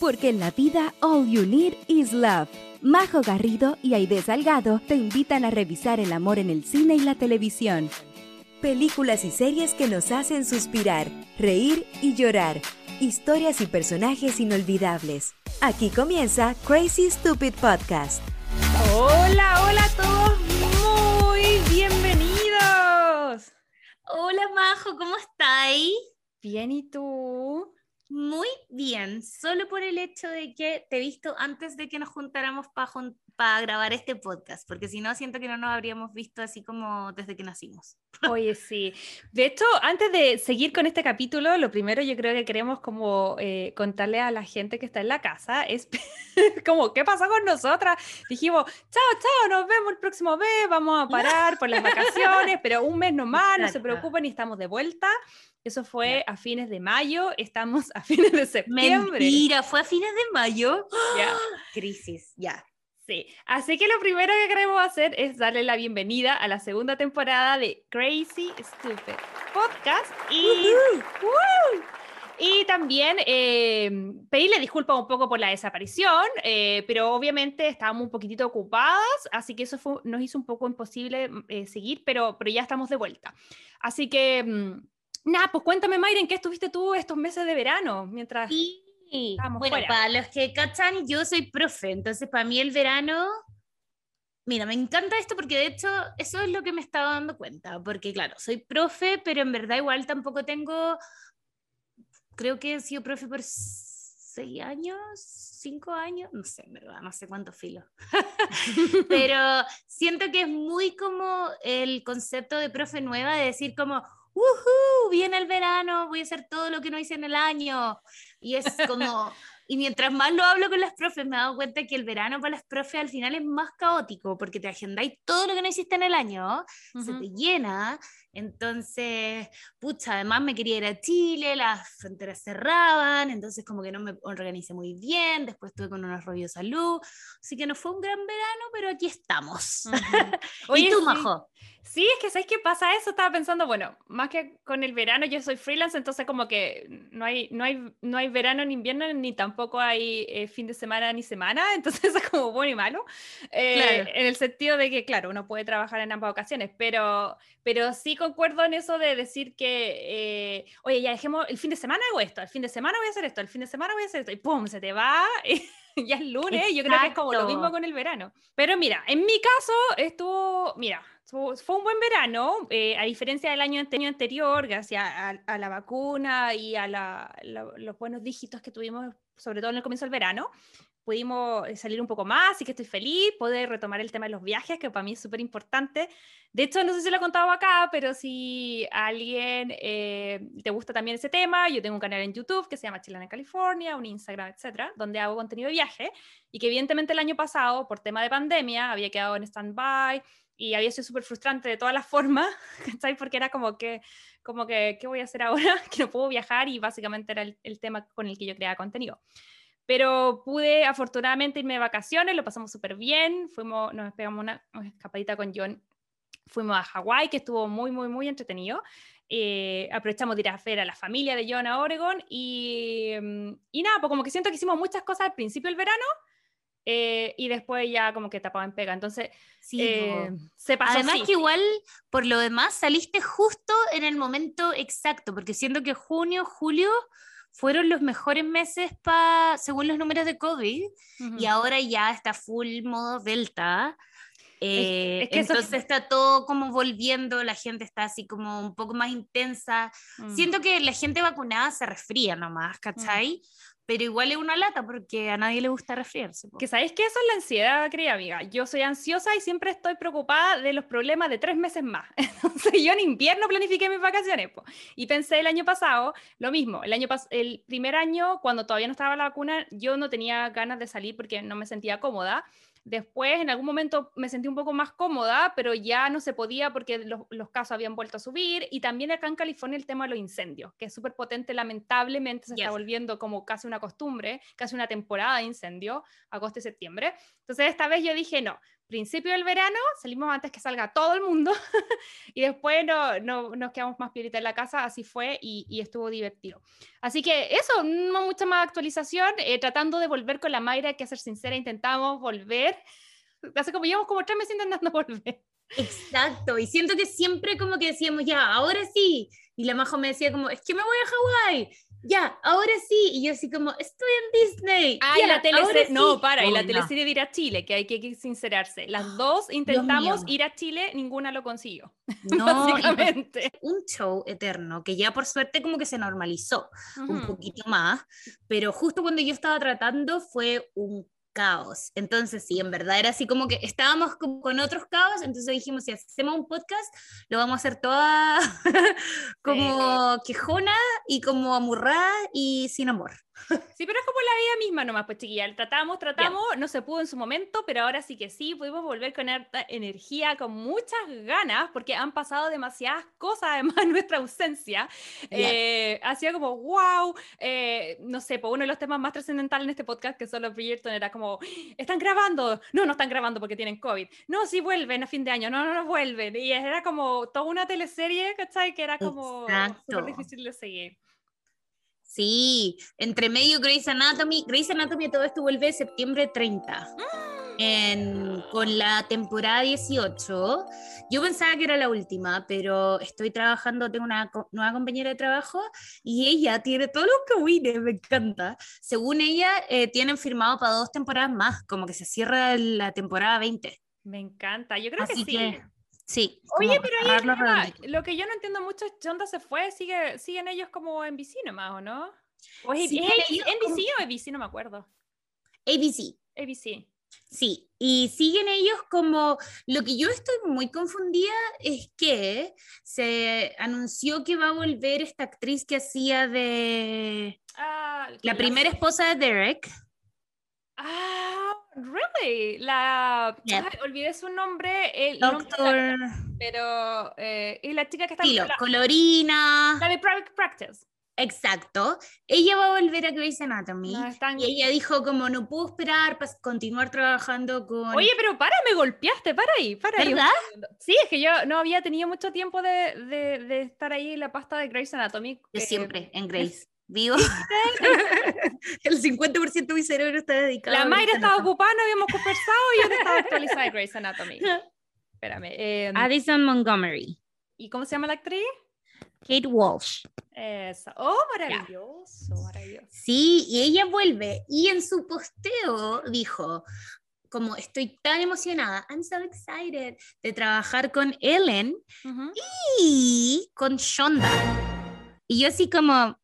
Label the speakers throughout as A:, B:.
A: porque en la vida all you need is love. Majo Garrido y Aide Salgado te invitan a revisar el amor en el cine y la televisión. Películas y series que nos hacen suspirar, reír y llorar. Historias y personajes inolvidables. Aquí comienza Crazy Stupid Podcast.
B: Hola, hola a todos, muy bienvenidos.
C: Hola Majo, ¿cómo estáis?
B: Bien, ¿y tú?
C: Muy bien, solo por el hecho de que te he visto antes de que nos juntáramos para grabar este podcast, porque si no, siento que no nos habríamos visto así como desde que nacimos.
B: Oye, sí. De hecho, antes de seguir con este capítulo, lo primero yo creo que queremos como eh, contarle a la gente que está en la casa es como, ¿qué pasó con nosotras? Dijimos, chao, chao, nos vemos el próximo mes, vamos a parar por las vacaciones, pero un mes nomás, no se preocupen y estamos de vuelta. Eso fue a fines de mayo, estamos a fines de septiembre.
C: Mentira, fue a fines de mayo.
B: Ya.
C: Crisis, ya.
B: Sí, así que lo primero que queremos hacer es darle la bienvenida a la segunda temporada de Crazy Stupid Podcast y, y también eh, pedirle disculpas un poco por la desaparición, eh, pero obviamente estábamos un poquitito ocupadas, así que eso fue, nos hizo un poco imposible eh, seguir, pero, pero ya estamos de vuelta. Así que... Mm, Nada, pues cuéntame, Mayra, ¿en qué estuviste tú estos meses de verano? Mientras
C: sí. Bueno, para los que cachan, yo soy profe, entonces para mí el verano, mira, me encanta esto porque de hecho eso es lo que me estaba dando cuenta, porque claro, soy profe, pero en verdad igual tampoco tengo, creo que he sido profe por seis años, cinco años, no sé, en verdad, no sé cuánto filo. pero siento que es muy como el concepto de profe nueva de decir como, ¡Woohoo! Viene el verano, voy a hacer todo lo que no hice en el año. Y es como, y mientras más lo hablo con las profes, me he dado cuenta que el verano para las profes al final es más caótico, porque te agendáis todo lo que no hiciste en el año, se te llena, entonces, pucha, además me quería ir a Chile, las fronteras cerraban, entonces como que no me organicé muy bien, después estuve con unos rollos de salud, así que no fue un gran verano, pero aquí estamos. ¿Y tú, Majo?
B: Sí, es que ¿sabes qué pasa eso? Estaba pensando, bueno, más que con el verano, yo soy freelance, entonces como que no hay, no hay, no hay verano ni invierno, ni tampoco hay eh, fin de semana ni semana, entonces es como bueno y malo, eh, en el sentido de que, claro, uno puede trabajar en ambas ocasiones, pero, pero sí concuerdo en eso de decir que, eh, oye, ya dejemos, el fin de semana hago esto, el fin de semana voy a hacer esto, el fin de semana voy a hacer esto, y pum, se te va. ya es lunes, yo creo que es como lo mismo con el verano. Pero mira, en mi caso estuvo, mira, fue un buen verano, eh, a diferencia del año anterior, gracias a, la vacuna y a los buenos dígitos que tuvimos, sobre todo en el comienzo del verano pudimos eh, salir un poco más, así que estoy feliz, poder retomar el tema de los viajes, que para mí es súper importante. De hecho, no sé si lo he contado acá, pero si a alguien eh, te gusta también ese tema, yo tengo un canal en YouTube que se llama Chilena en California, un Instagram, etcétera, donde hago contenido de viaje y que evidentemente el año pasado, por tema de pandemia, había quedado en stand-by y había sido súper frustrante de todas las formas, ¿sabes? Porque era como que, como que, ¿qué voy a hacer ahora? que no puedo viajar y básicamente era el, el tema con el que yo creaba contenido pero pude afortunadamente irme de vacaciones, lo pasamos súper bien, fuimos, nos pegamos una, escapadita con John, fuimos a Hawái, que estuvo muy, muy, muy entretenido. Eh, aprovechamos de ir a ver a la familia de John a Oregon y, mm, y nada, pues como que siento que hicimos muchas cosas al principio del verano eh, y después ya como que tapaba en pega. Entonces,
C: sí, eh, se pasó. Además que igual, por lo demás, saliste justo en el momento exacto, porque siento que junio, julio fueron los mejores meses pa, según los números de COVID y ahora ya está full modo delta. Eh, entonces está todo como volviendo, la gente está así como un poco más intensa. Mm. Siento que la gente vacunada se resfría nomás, mm. Pero igual es una lata porque a nadie le gusta resfriarse.
B: Que sabéis que eso es la ansiedad, querida amiga. Yo soy ansiosa y siempre estoy preocupada de los problemas de tres meses más. Entonces yo en invierno planifiqué mis vacaciones y pensé el año pasado lo mismo. El, año el primer año, cuando todavía no estaba la vacuna, yo no tenía ganas de salir porque no me sentía cómoda. Después, en algún momento me sentí un poco más cómoda, pero ya no se podía porque los, casos habían vuelto a subir. Y también acá en California el tema de los incendios, que es súper potente, lamentablemente se está volviendo como casi una costumbre, casi una temporada de incendio, agosto y septiembre. Entonces, esta vez yo dije, no, principio del verano, salimos antes que salga todo el mundo y después no, no, nos quedamos más piedita en la casa, así fue y, estuvo divertido. Así que eso, no mucha más actualización, eh, tratando de volver con la Mayra, que ser sincera, intentamos volver, hace como llevamos como tres meses intentando volver.
C: Exacto, y siento que siempre como que decíamos, ya, ahora sí, y la Majo me decía como, es que me voy a Hawái, ya, ahora sí. Y yo así como, estoy en Disney.
B: Ah, y la teleserie, no, para, y la teleserie de ir a Chile, que hay que sincerarse. Las dos intentamos ir a Chile, ninguna lo consiguió. No, básicamente.
C: Un show eterno que ya por suerte como que se normalizó un poquito más, pero justo cuando yo estaba tratando fue un caos. Entonces, sí, en verdad era así como que estábamos con, otros caos, entonces dijimos, si hacemos un podcast, lo vamos a hacer toda como quejona y como amurrada y sin amor.
B: Sí, pero es como la vida misma nomás, pues chiquilla. Tratamos, tratamos, no se pudo en su momento, pero ahora sí que sí, pudimos volver con harta energía, con muchas ganas, porque han pasado demasiadas cosas además en nuestra ausencia. Eh, ha sido como, wow, eh, no sé, pues uno de los temas más trascendentales en este podcast, que son los Bridgerton, era como, están grabando, no, no están grabando porque tienen COVID, no, sí vuelven a fin de año, no, no, no vuelven. Y era como toda una teleserie, ¿cachai? Que era como súper difícil de seguir.
C: Sí, entre medio Grey's Anatomy, Grey's Anatomy todo esto vuelve septiembre 30. En, con la temporada 18. Yo pensaba que era la última, pero estoy trabajando, tengo una nueva compañera de trabajo y ella tiene todos los que me encanta. Según ella, eh, tienen firmado para dos temporadas más, como que se cierra la temporada 20.
B: Me encanta, yo creo que sí.
C: Sí.
B: Oye, pero ahí lo que yo no entiendo mucho es Chonda se fue, sigue, siguen ellos como en BC nomás, ¿o no? ¿O es, NBC o ABC? No me acuerdo.
C: ABC.
B: ABC.
C: Sí, y siguen ellos como, lo que yo estoy muy confundida es que se anunció que va a volver esta actriz que hacía de ah, la primera esposa de Derek.
B: Ah, really? La olvidé su nombre, el
C: Doctor.
B: pero eh, y la chica que está
C: la, Colorina.
B: La de Private Practice.
C: Exacto. Ella va a volver a Grey's Anatomy. Y ella dijo como no puedo esperar para continuar trabajando con...
B: Oye, pero para, me golpeaste, para ahí, para
C: ¿verdad?
B: Sí, es que yo no había tenido mucho tiempo de, de, estar ahí en la pasta de Grey's Anatomy.
C: Yo siempre, en Grey's. Vivo. el 50% de mi cerebro está dedicado.
B: La Mayra estaba ocupada, no habíamos conversado y yo estaba actualizada de Grey's Anatomy. Espérame.
C: Em, Addison Montgomery.
B: ¿Y cómo se llama la actriz?
C: Kate Walsh.
B: Oh, maravilloso, maravilloso.
C: Sí, y ella vuelve y en su posteo dijo, como estoy tan emocionada, I'm so excited de trabajar con Ellen y con Shonda. Y yo así como,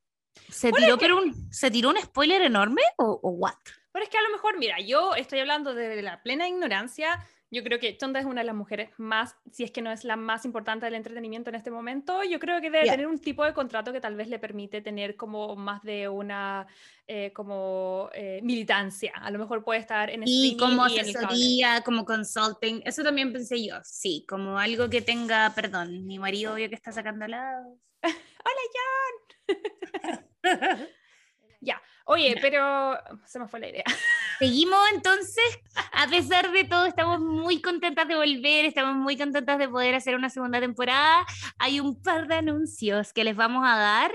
C: ¿se tiró, pero un, ¿se tiró un spoiler enorme o, o what?
B: Pero es que a lo mejor, mira, yo estoy hablando de la plena ignorancia yo creo que Chonda es una de las mujeres más, si es que no es la más importante del entretenimiento en este momento, yo creo que debe tener un tipo de contrato que tal vez le permite tener como más de una eh, como eh, militancia. A lo mejor puede estar en
C: y como asesoría, como consulting. Eso también pensé yo, sí, como algo que tenga, perdón, mi marido obvio que está sacando lados.
B: Hola John. ya, oye, pero se me fue la idea.
C: Seguimos entonces, a pesar de todo, estamos muy contentas de volver, estamos muy contentas de poder hacer una segunda temporada. Hay un par de anuncios que les vamos a dar.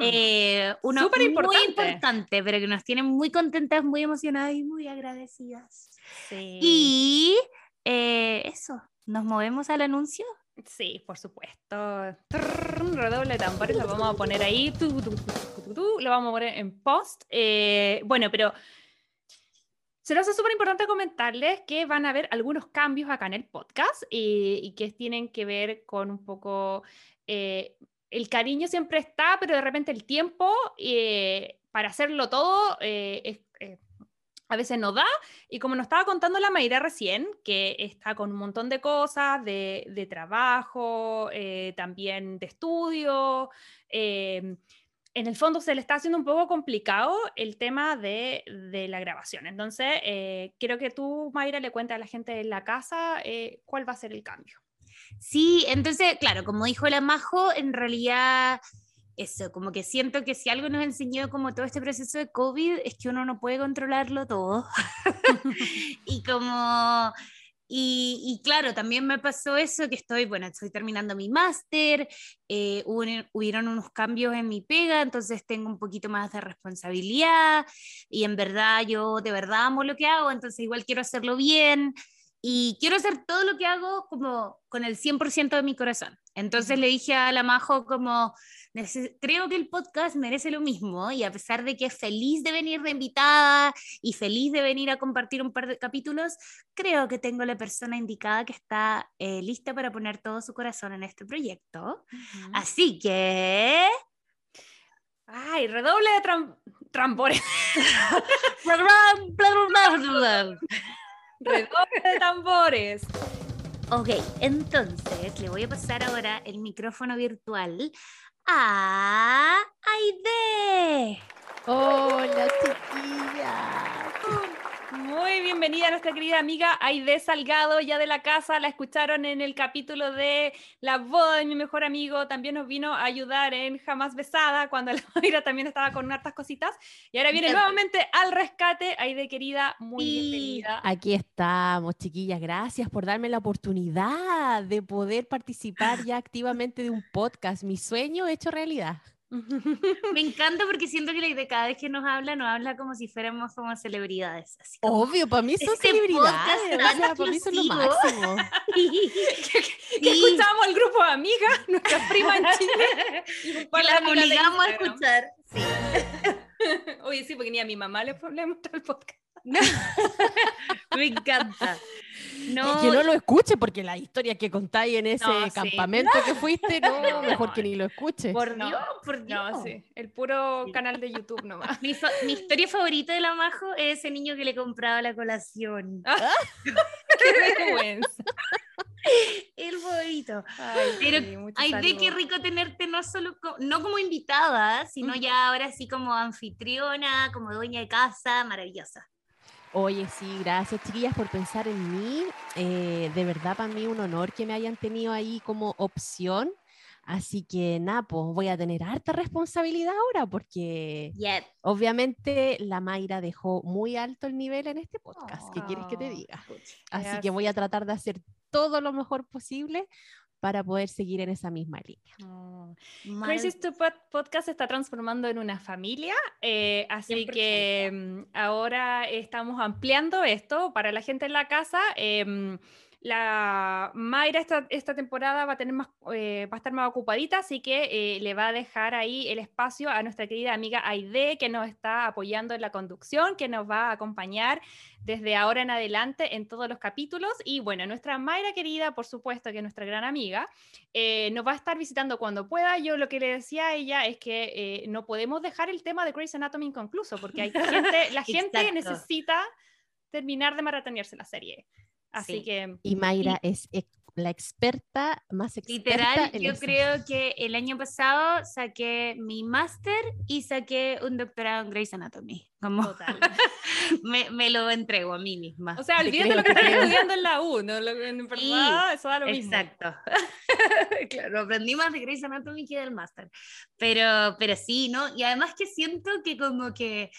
C: Eh, uno muy importante, pero que nos tienen muy contentas, muy emocionadas y muy agradecidas. Y eh, eso, ¿nos movemos al anuncio?
B: Sí, por supuesto. Redoble de tambores, lo vamos a poner ahí. Lo vamos a poner en post. Eh, bueno, pero se nos hace súper importante comentarles que van a haber algunos cambios acá en el podcast y que tienen que ver con un poco... Eh, el cariño siempre está, pero de repente el tiempo eh, para hacerlo todo a veces no da. Y como nos estaba contando la Mayra recién, que está con un montón de cosas, de trabajo, también de estudio, en el fondo se le está haciendo un poco complicado el tema de, la grabación. Entonces, eh, quiero que tú, Mayra, le cuentes a la gente de la casa eh, cuál va a ser el cambio.
C: Sí, entonces, claro, como dijo la Majo, en realidad eso, como que siento que si algo nos enseñó como todo este proceso de COVID es que uno no puede controlarlo todo. y como y, claro, también me pasó eso, que estoy, bueno, estoy terminando mi máster, eh, hubieron unos cambios en mi pega, entonces tengo un poquito más de responsabilidad y en verdad yo de verdad amo lo que hago, entonces igual quiero hacerlo bien y quiero hacer todo lo que hago como con el 100% de mi corazón. Entonces le dije a la Majo como, creo que el podcast merece lo mismo y a pesar de que es feliz de venir de invitada y feliz de venir a compartir un par de capítulos, creo que tengo la persona indicada que está eh, lista para poner todo su corazón en este proyecto. Así que...
B: Ay, redoble de tambores. redoble de tambores.
C: Ok, entonces le voy a pasar ahora el micrófono virtual a Aide.
D: Hola, chiquilla.
B: Muy bienvenida a nuestra querida amiga Aide Salgado, ya de la casa, la escucharon en el capítulo de La boda de mi mejor amigo, también nos vino a ayudar en Jamás Besada, cuando la Mayra también estaba con hartas cositas, y ahora viene nuevamente al rescate, Aide querida, muy bienvenida.
D: Aquí estamos, chiquillas, gracias por darme la oportunidad de poder participar ya activamente de un podcast, mi sueño hecho realidad.
C: Me encanta porque siento que de cada vez que nos habla, nos habla como si fuéramos como celebridades.
D: Obvio, para mí son este celebridades. para mí son lo máximo.
B: que, escuchamos el grupo de amigas, nuestras primas en Chile.
C: Y las obligamos a escuchar. Sí.
B: Oye, sí, porque ni a mi mamá le, le el podcast.
C: Me encanta.
D: No, que no lo escuche, porque la historia que contáis en ese campamento que fuiste, no, mejor que ni lo escuche.
C: Por Dios, por Dios.
B: No, sí. El puro canal de YouTube nomás.
C: Mi, mi, historia favorita de la Majo es ese niño que le compraba la colación. Ah,
B: ¡Qué vergüenza!
C: El favorito. Pero ay, de qué rico tenerte no solo no como invitada, sino ya ahora sí como anfitriona, como dueña de casa, maravillosa.
D: Oye, sí, gracias chiquillas por pensar en mí. Eh, de verdad para mí un honor que me hayan tenido ahí como opción. Así que nada, pues voy a tener harta responsabilidad ahora porque obviamente la Mayra dejó muy alto el nivel en este podcast. ¿Qué quieres que te diga? Así que voy a tratar de hacer todo lo mejor posible para poder seguir en esa misma línea.
B: Oh. Crazy Stupid Podcast se está transformando en una familia, eh, así que mm, ahora estamos ampliando esto para la gente en la casa. Em, la Mayra esta, esta temporada va a, tener más, eh, va a estar más ocupadita, así que eh, le va a dejar ahí el espacio a nuestra querida amiga Aide, que nos está apoyando en la conducción, que nos va a acompañar desde ahora en adelante en todos los capítulos. Y bueno, nuestra Mayra querida, por supuesto, que es nuestra gran amiga, eh, nos va a estar visitando cuando pueda. Yo lo que le decía a ella es que no podemos dejar el tema de Grey's Anatomy inconcluso, porque hay gente, la gente necesita terminar de maratonearse la serie. Así que.
D: Y Mayra es la experta más experta.
C: Literal, yo creo que el año pasado saqué mi máster y saqué un doctorado en Grey's Anatomy. Como Total. me, me, lo entrego a mí misma.
B: O sea, olvídate lo que estás estudiando en la U, ¿no? En verdad, eso da lo
C: mismo. Exacto. claro, aprendí más de Grey's Anatomy que del máster. Pero, pero sí, ¿no? Y además que siento que como que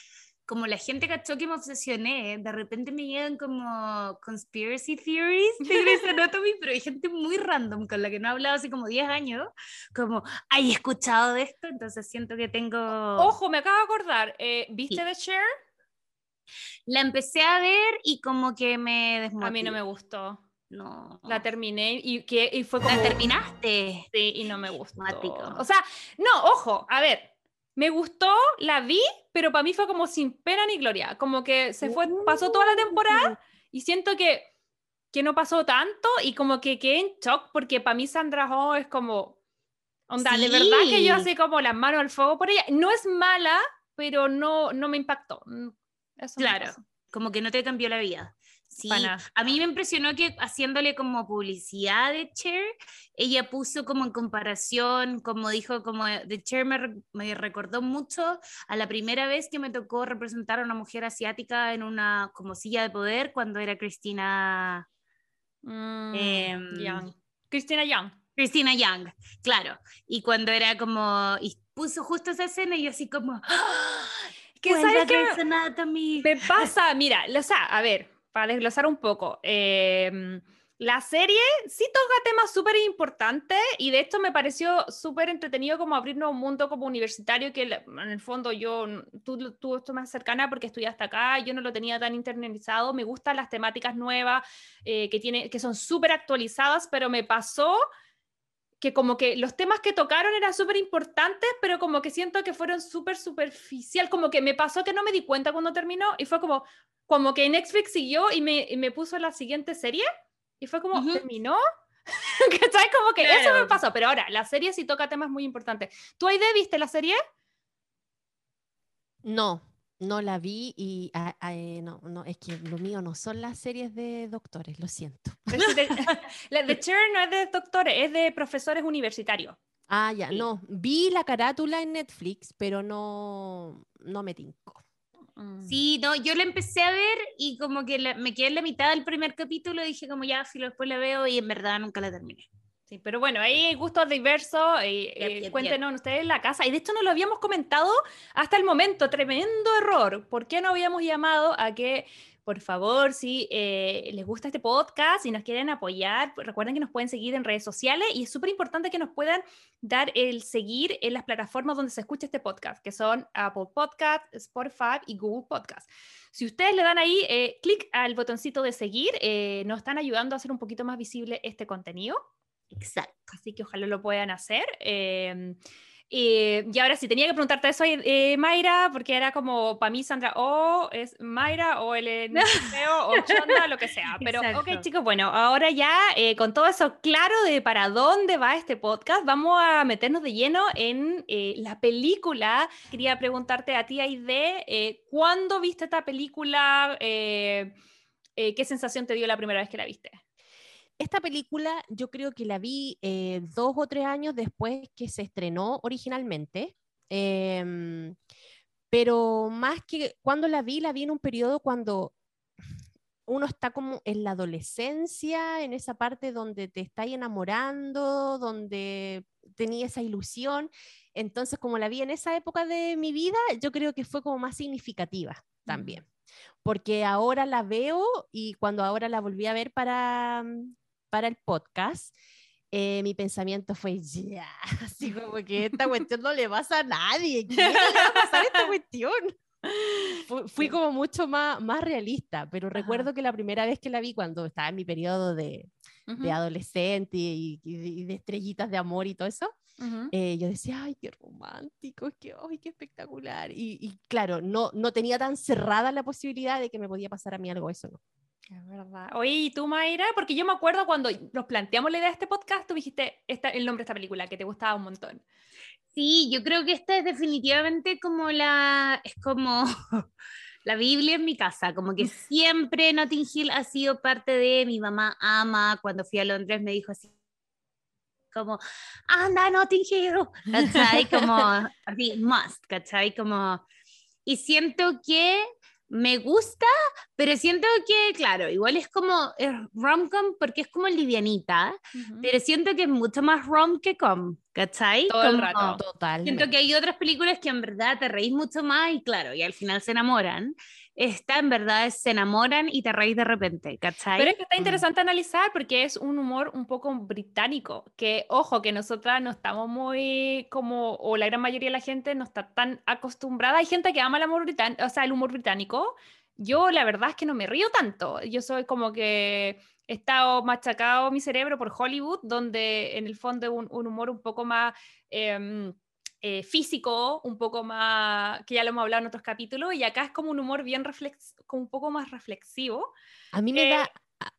C: como la gente cachó que me obsesioné, de repente me llegan como conspiracy theories de Grey's Anatomy, pero hay gente muy random con la que no he hablado hace como 10 años, como, ¿hay escuchado de esto? Entonces siento que tengo...
B: Ojo, me acabo de acordar, eh, ¿viste The Share?
C: La empecé a ver y como que me desmotivó.
B: A mí no me gustó.
C: No.
B: La terminé y, que, y fue como...
C: ¿La terminaste?
B: Sí, y no me gustó. O sea, no, ojo, a ver, me gustó, la vi, pero para mí fue como sin pena ni gloria. Como que se fue, pasó toda la temporada y siento que, que no pasó tanto y como que quedé en shock porque para mí Sandra Oh es como, onda, de verdad que yo así como las manos al fuego por ella. No es mala, pero no, no me impactó. Mm,
C: claro, como que no te cambió la vida. Sí, a mí me impresionó que haciéndole como publicidad de Cher, ella puso como en comparación, como dijo, como de Cher me, recordó mucho a la primera vez que me tocó representar a una mujer asiática en una como silla de poder cuando era Cristina
B: mm, em, Young. Cristina Young.
C: Cristina Young, claro. Y cuando era como, y puso justo esa escena y yo así como, ¡Ah!
B: ¿Qué sabes que me, me pasa? Mira, o sea, a ver, para desglosar un poco. Em, la serie sí toca temas súper importantes y de hecho me pareció súper entretenido como abrirnos un mundo como universitario que en el fondo yo, tú, tú estás más cercana porque estudiaste acá, yo no lo tenía tan internalizado, me gustan las temáticas nuevas eh, que, tiene, que son súper actualizadas, pero me pasó que como que los temas que tocaron eran súper importantes, pero como que siento que fueron súper superficial, como que me pasó que no me di cuenta cuando terminó y fue como, como que Netflix siguió y me, y me puso la siguiente serie y fue como, ¿terminó? ¿Cachai? Como que eso me pasó, pero ahora, la serie sí toca temas muy importantes. ¿Tú, Aide, viste la serie?
D: No, no la vi y ah, ah, eh, no, no, es que lo mío no son las series de doctores, lo siento.
B: la de Chair no es de doctores, es de profesores universitarios.
D: Ah, ya, no, vi la carátula en Netflix, pero no, no me tinco.
C: Sí, no, yo la empecé a ver y como que me quedé en la mitad del primer capítulo, dije como ya, si lo después la veo y en verdad nunca la terminé.
B: Sí, pero bueno, hay gustos diversos. Y, eh, cuéntenos ustedes en la casa. Y de esto no lo habíamos comentado hasta el momento. Tremendo error. ¿Por qué no habíamos llamado a que por favor, si eh, les gusta este podcast, y nos quieren apoyar, recuerden que nos pueden seguir en redes sociales y es súper importante que nos puedan dar el seguir en las plataformas donde se escucha este podcast, que son Apple Podcast, Spotify y Google Podcast. Si ustedes le dan ahí eh, clic al botoncito de seguir, eh, nos están ayudando a hacer un poquito más visible este contenido.
C: Exacto.
B: Así que ojalá lo puedan hacer. Em, y ahora sí, tenía que preguntarte eso, eh, Mayra, porque era como, para mí Sandra o es Mayra o el o Chonda, lo que sea. Pero, ok chicos, bueno, ahora ya eh, con todo eso claro de para dónde va este podcast, vamos a meternos de lleno en eh, la película. Quería preguntarte a ti, Aide, eh, ¿cuándo viste esta película? ¿Qué sensación te dio la primera vez que la viste?
D: Esta película yo creo que la vi eh, dos o tres años después que se estrenó originalmente, em, pero más que cuando la vi, la vi en un periodo cuando uno está como en la adolescencia, en esa parte donde te está enamorando, donde tenía esa ilusión. Entonces, como la vi en esa época de mi vida, yo creo que fue como más significativa también. Porque ahora la veo y cuando ahora la volví a ver para, para el podcast, eh, mi pensamiento fue, ya, así como que esta cuestión no le pasa a nadie, ¿qué le va a pasar esta cuestión? Fui, como mucho más, más realista, pero recuerdo que la primera vez que la vi, cuando estaba en mi periodo de, de adolescente y, de estrellitas de amor y todo eso, eh, yo decía, ay, qué romántico, qué, ay, qué espectacular. Y, y, claro, no, no tenía tan cerrada la posibilidad de que me podía pasar a mí algo eso, ¿no?
B: Es verdad. Oye, ¿y tú, Mayra? Porque yo me acuerdo cuando nos planteamos la idea de este podcast, tú dijiste esta, el nombre de esta película, que te gustaba un montón.
C: Sí, yo creo que esta es definitivamente como la, es como la Biblia en mi casa, como que siempre Notting Hill ha sido parte de mi mamá ama, cuando fui a Londres me dijo así, como, anda Notting Hill, ¿cachai? Como, así, must, ¿cachai? Como, y siento que me gusta, pero siento que, claro, igual es como rom-com porque es como livianita, pero siento que es mucho más rom que com, ¿cachai?
B: Todo el rato.
C: Total. Siento que hay otras películas que en verdad te reís mucho más y claro, y al final se enamoran esta en verdad se enamoran y te reís de repente, ¿cachai?
B: Pero es que está mm. interesante analizar porque es un humor un poco británico, que ojo, que nosotras no estamos muy como, o la gran mayoría de la gente no está tan acostumbrada. Hay gente que ama el humor británico, o sea, el humor británico. Yo la verdad es que no me río tanto. Yo soy como que he estado machacado mi cerebro por Hollywood, donde en el fondo un, un humor un poco más... Em, eh, físico, un poco más, que ya lo hemos hablado en otros capítulos, y acá es como un humor bien reflex, como un poco más reflexivo.
D: A mí me da... Eh,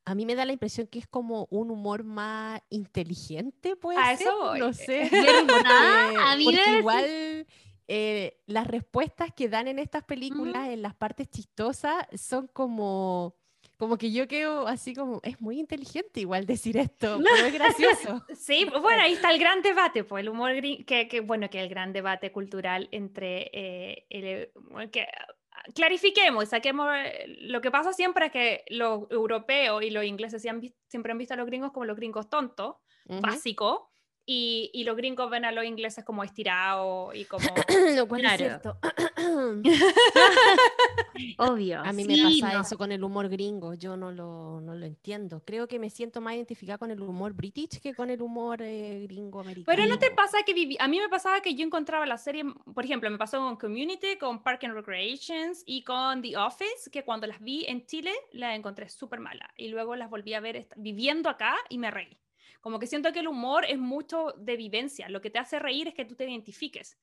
D: a mí me da la impresión que es como un humor más inteligente, puede
B: a
D: ser.
B: Eso
D: No sé.
C: a mí
D: porque igual las respuestas que dan en estas películas, en las partes chistosas, son como como que yo quedo así como, es muy inteligente igual decir esto, pero es gracioso.
B: Sí, pues bueno, ahí está el gran debate, pues el humor, que, que bueno, que el gran debate cultural entre eh, el, que, clarifiquemos, saquemos, lo que pasa siempre es que los europeos y los ingleses siempre han visto a los gringos como los gringos tontos, básicos, y, y, los gringos ven a los ingleses como estirados y como...
D: Lo cual es cierto.
C: Obvio.
D: A mí me pasa eso con el humor gringo, yo no lo, no lo, entiendo. Creo que me siento más identificada con el humor british que con el humor eh, gringo americano.
B: Pero no te pasa que viví, a mí me pasaba que yo encontraba la serie, por ejemplo, me pasó con Community, con Park and Recreations y con The Office, que cuando las vi en Chile las encontré súper malas y luego las volví a ver viviendo acá y me reí. Como que siento que el humor es mucho de vivencia, lo que te hace reír es que tú te identifiques.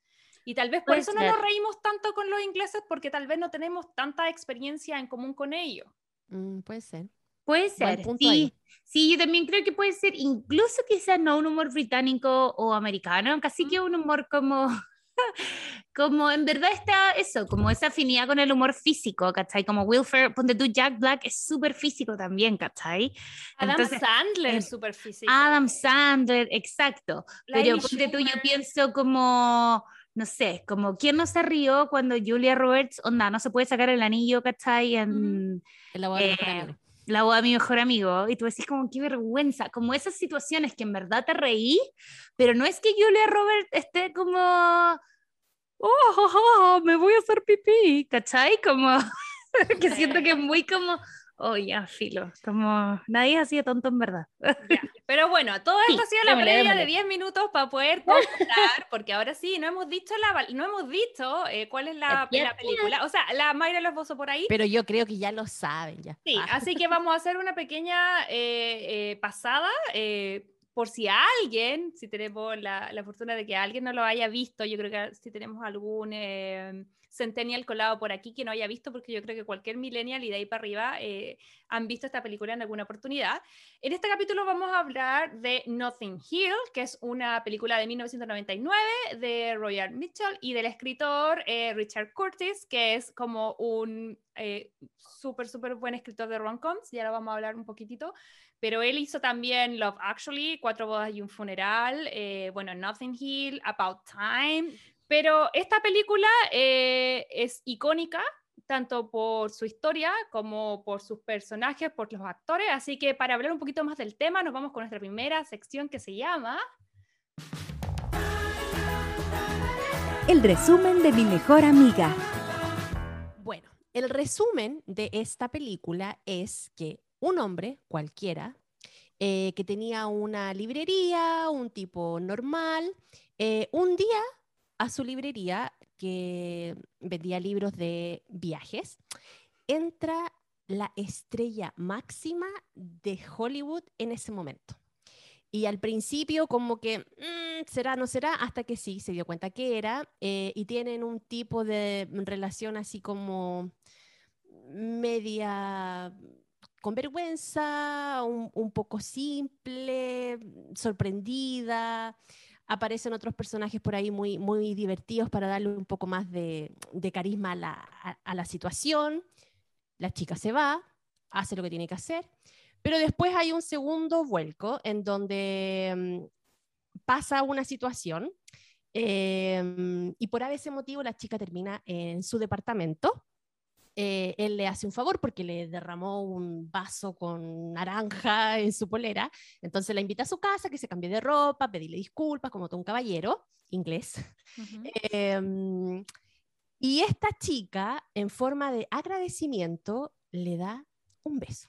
B: Y tal vez por eso no nos reímos tanto con los ingleses, porque tal vez no tenemos tanta experiencia en común con ellos.
D: Mm, puede ser.
C: Puede ser. Sí, sí, yo también creo que puede ser, incluso quizás no un humor británico o americano, casi que un humor como como en verdad está eso, como esa afinidad con el humor físico, ¿cachai? Como Will Ferrell, ponte tú, Jack Black es súper físico también, ¿cachai?
B: Adam Sandler es súper físico.
C: Adam Sandler, exacto. Pero ponte tú, yo pienso como no sé, como quién no se rió cuando Julia Roberts, onda, no se puede sacar el anillo, ¿cachai? En,
D: la boda de mi mejor eh, amigo.
C: La boda de mi mejor amigo. Y tú decís como, qué vergüenza. Como esas situaciones que en verdad te reí, pero no es que Julia Roberts esté como, oh, me voy a hacer pipí, ¿cachai? Como que siento que es muy como oh, ya, filo, como nadie ha sido tonto en verdad.
B: Pero bueno, todo esto ha sido la previa de 10 minutos para poder contar, porque ahora sí, no hemos dicho, la, no hemos dicho eh, cuál es la, película. O sea, la Mayra los puso por ahí.
D: Pero yo creo que ya lo saben, ya.
B: Sí, ah. así que vamos a hacer una pequeña eh, eh, pasada. Por si alguien, si tenemos la, la, fortuna de que alguien no lo haya visto, yo creo que si tenemos algún centennial colado por aquí que no haya visto, porque yo creo que cualquier millennial y de ahí para arriba eh, han visto esta película en alguna oportunidad. En este capítulo vamos a hablar de Nothing Hill, que es una película de 1999 de Royal Mitchell y del escritor eh, Richard Curtis, que es como un eh, súper, súper buen escritor de rom-coms, ya lo vamos a hablar un poquitito, pero él hizo también Love Actually, Cuatro bodas y un funeral, bueno, Nothing Hill, About Time, pero esta película eh, es icónica tanto por su historia como por sus personajes, por los actores. Así que para hablar un poquito más del tema, nos vamos con nuestra primera sección que se llama...
A: El resumen de mi mejor amiga.
D: Bueno, el resumen de esta película es que un hombre cualquiera eh, que tenía una librería, un tipo normal, eh, un día a su librería que vendía libros de viajes, entra la estrella máxima de Hollywood en ese momento. Y al principio como que, mm, será, no será, hasta que sí, se dio cuenta que era, eh, y tienen un tipo de relación así como media con vergüenza, un, poco simple, sorprendida. Aparecen otros personajes por ahí muy, muy divertidos para darle un poco más de, carisma a la, situación. La chica se va, hace lo que tiene que hacer, pero después hay un segundo vuelco en donde mm, pasa una situación em, y por ese motivo la chica termina en su departamento eh, él le hace un favor porque le derramó un vaso con naranja en su polera, entonces la invita a su casa, que se cambie de ropa, pedirle disculpas como todo un caballero inglés. Em, y esta chica, en forma de agradecimiento, le da un beso.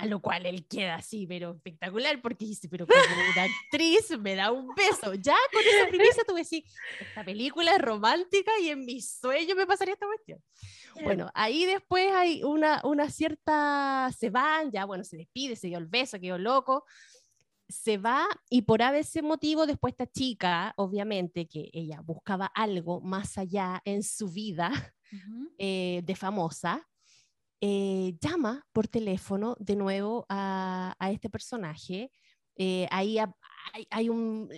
D: A lo cual él queda así, pero espectacular, porque dice, pero como una actriz me da un beso. Ya con esa primicia tuve decir, esta película es romántica y en mi sueño me pasaría esta cuestión. Bueno, ahí después hay una, una cierta, se van, ya bueno, se despide, se dio el beso, quedó loco, se va y por ese motivo después esta chica, obviamente que ella buscaba algo más allá en su vida eh, de famosa, eh, llama por teléfono de nuevo a, este personaje. Eh, ahí hay, un,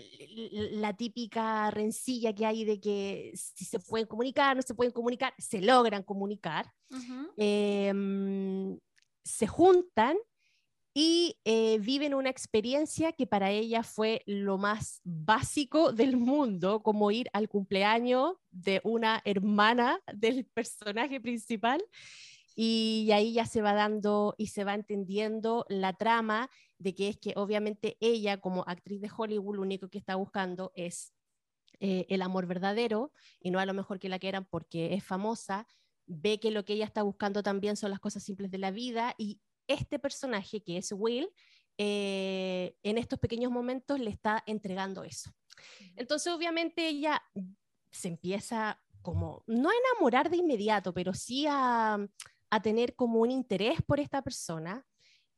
D: la típica rencilla que hay de que si se pueden comunicar, no se pueden comunicar, se logran comunicar, em, se juntan y eh, viven una experiencia que para ella fue lo más básico del mundo, como ir al cumpleaños de una hermana del personaje principal y ahí ya se va dando y se va entendiendo la trama de que es que obviamente ella como actriz de Hollywood lo único que está buscando es eh, el amor verdadero y no a lo mejor que la quieran porque es famosa, ve que lo que ella está buscando también son las cosas simples de la vida y este personaje que es Will, eh, en estos pequeños momentos le está entregando eso. Entonces obviamente ella se empieza como, no a enamorar de inmediato, pero sí a, a tener como un interés por esta persona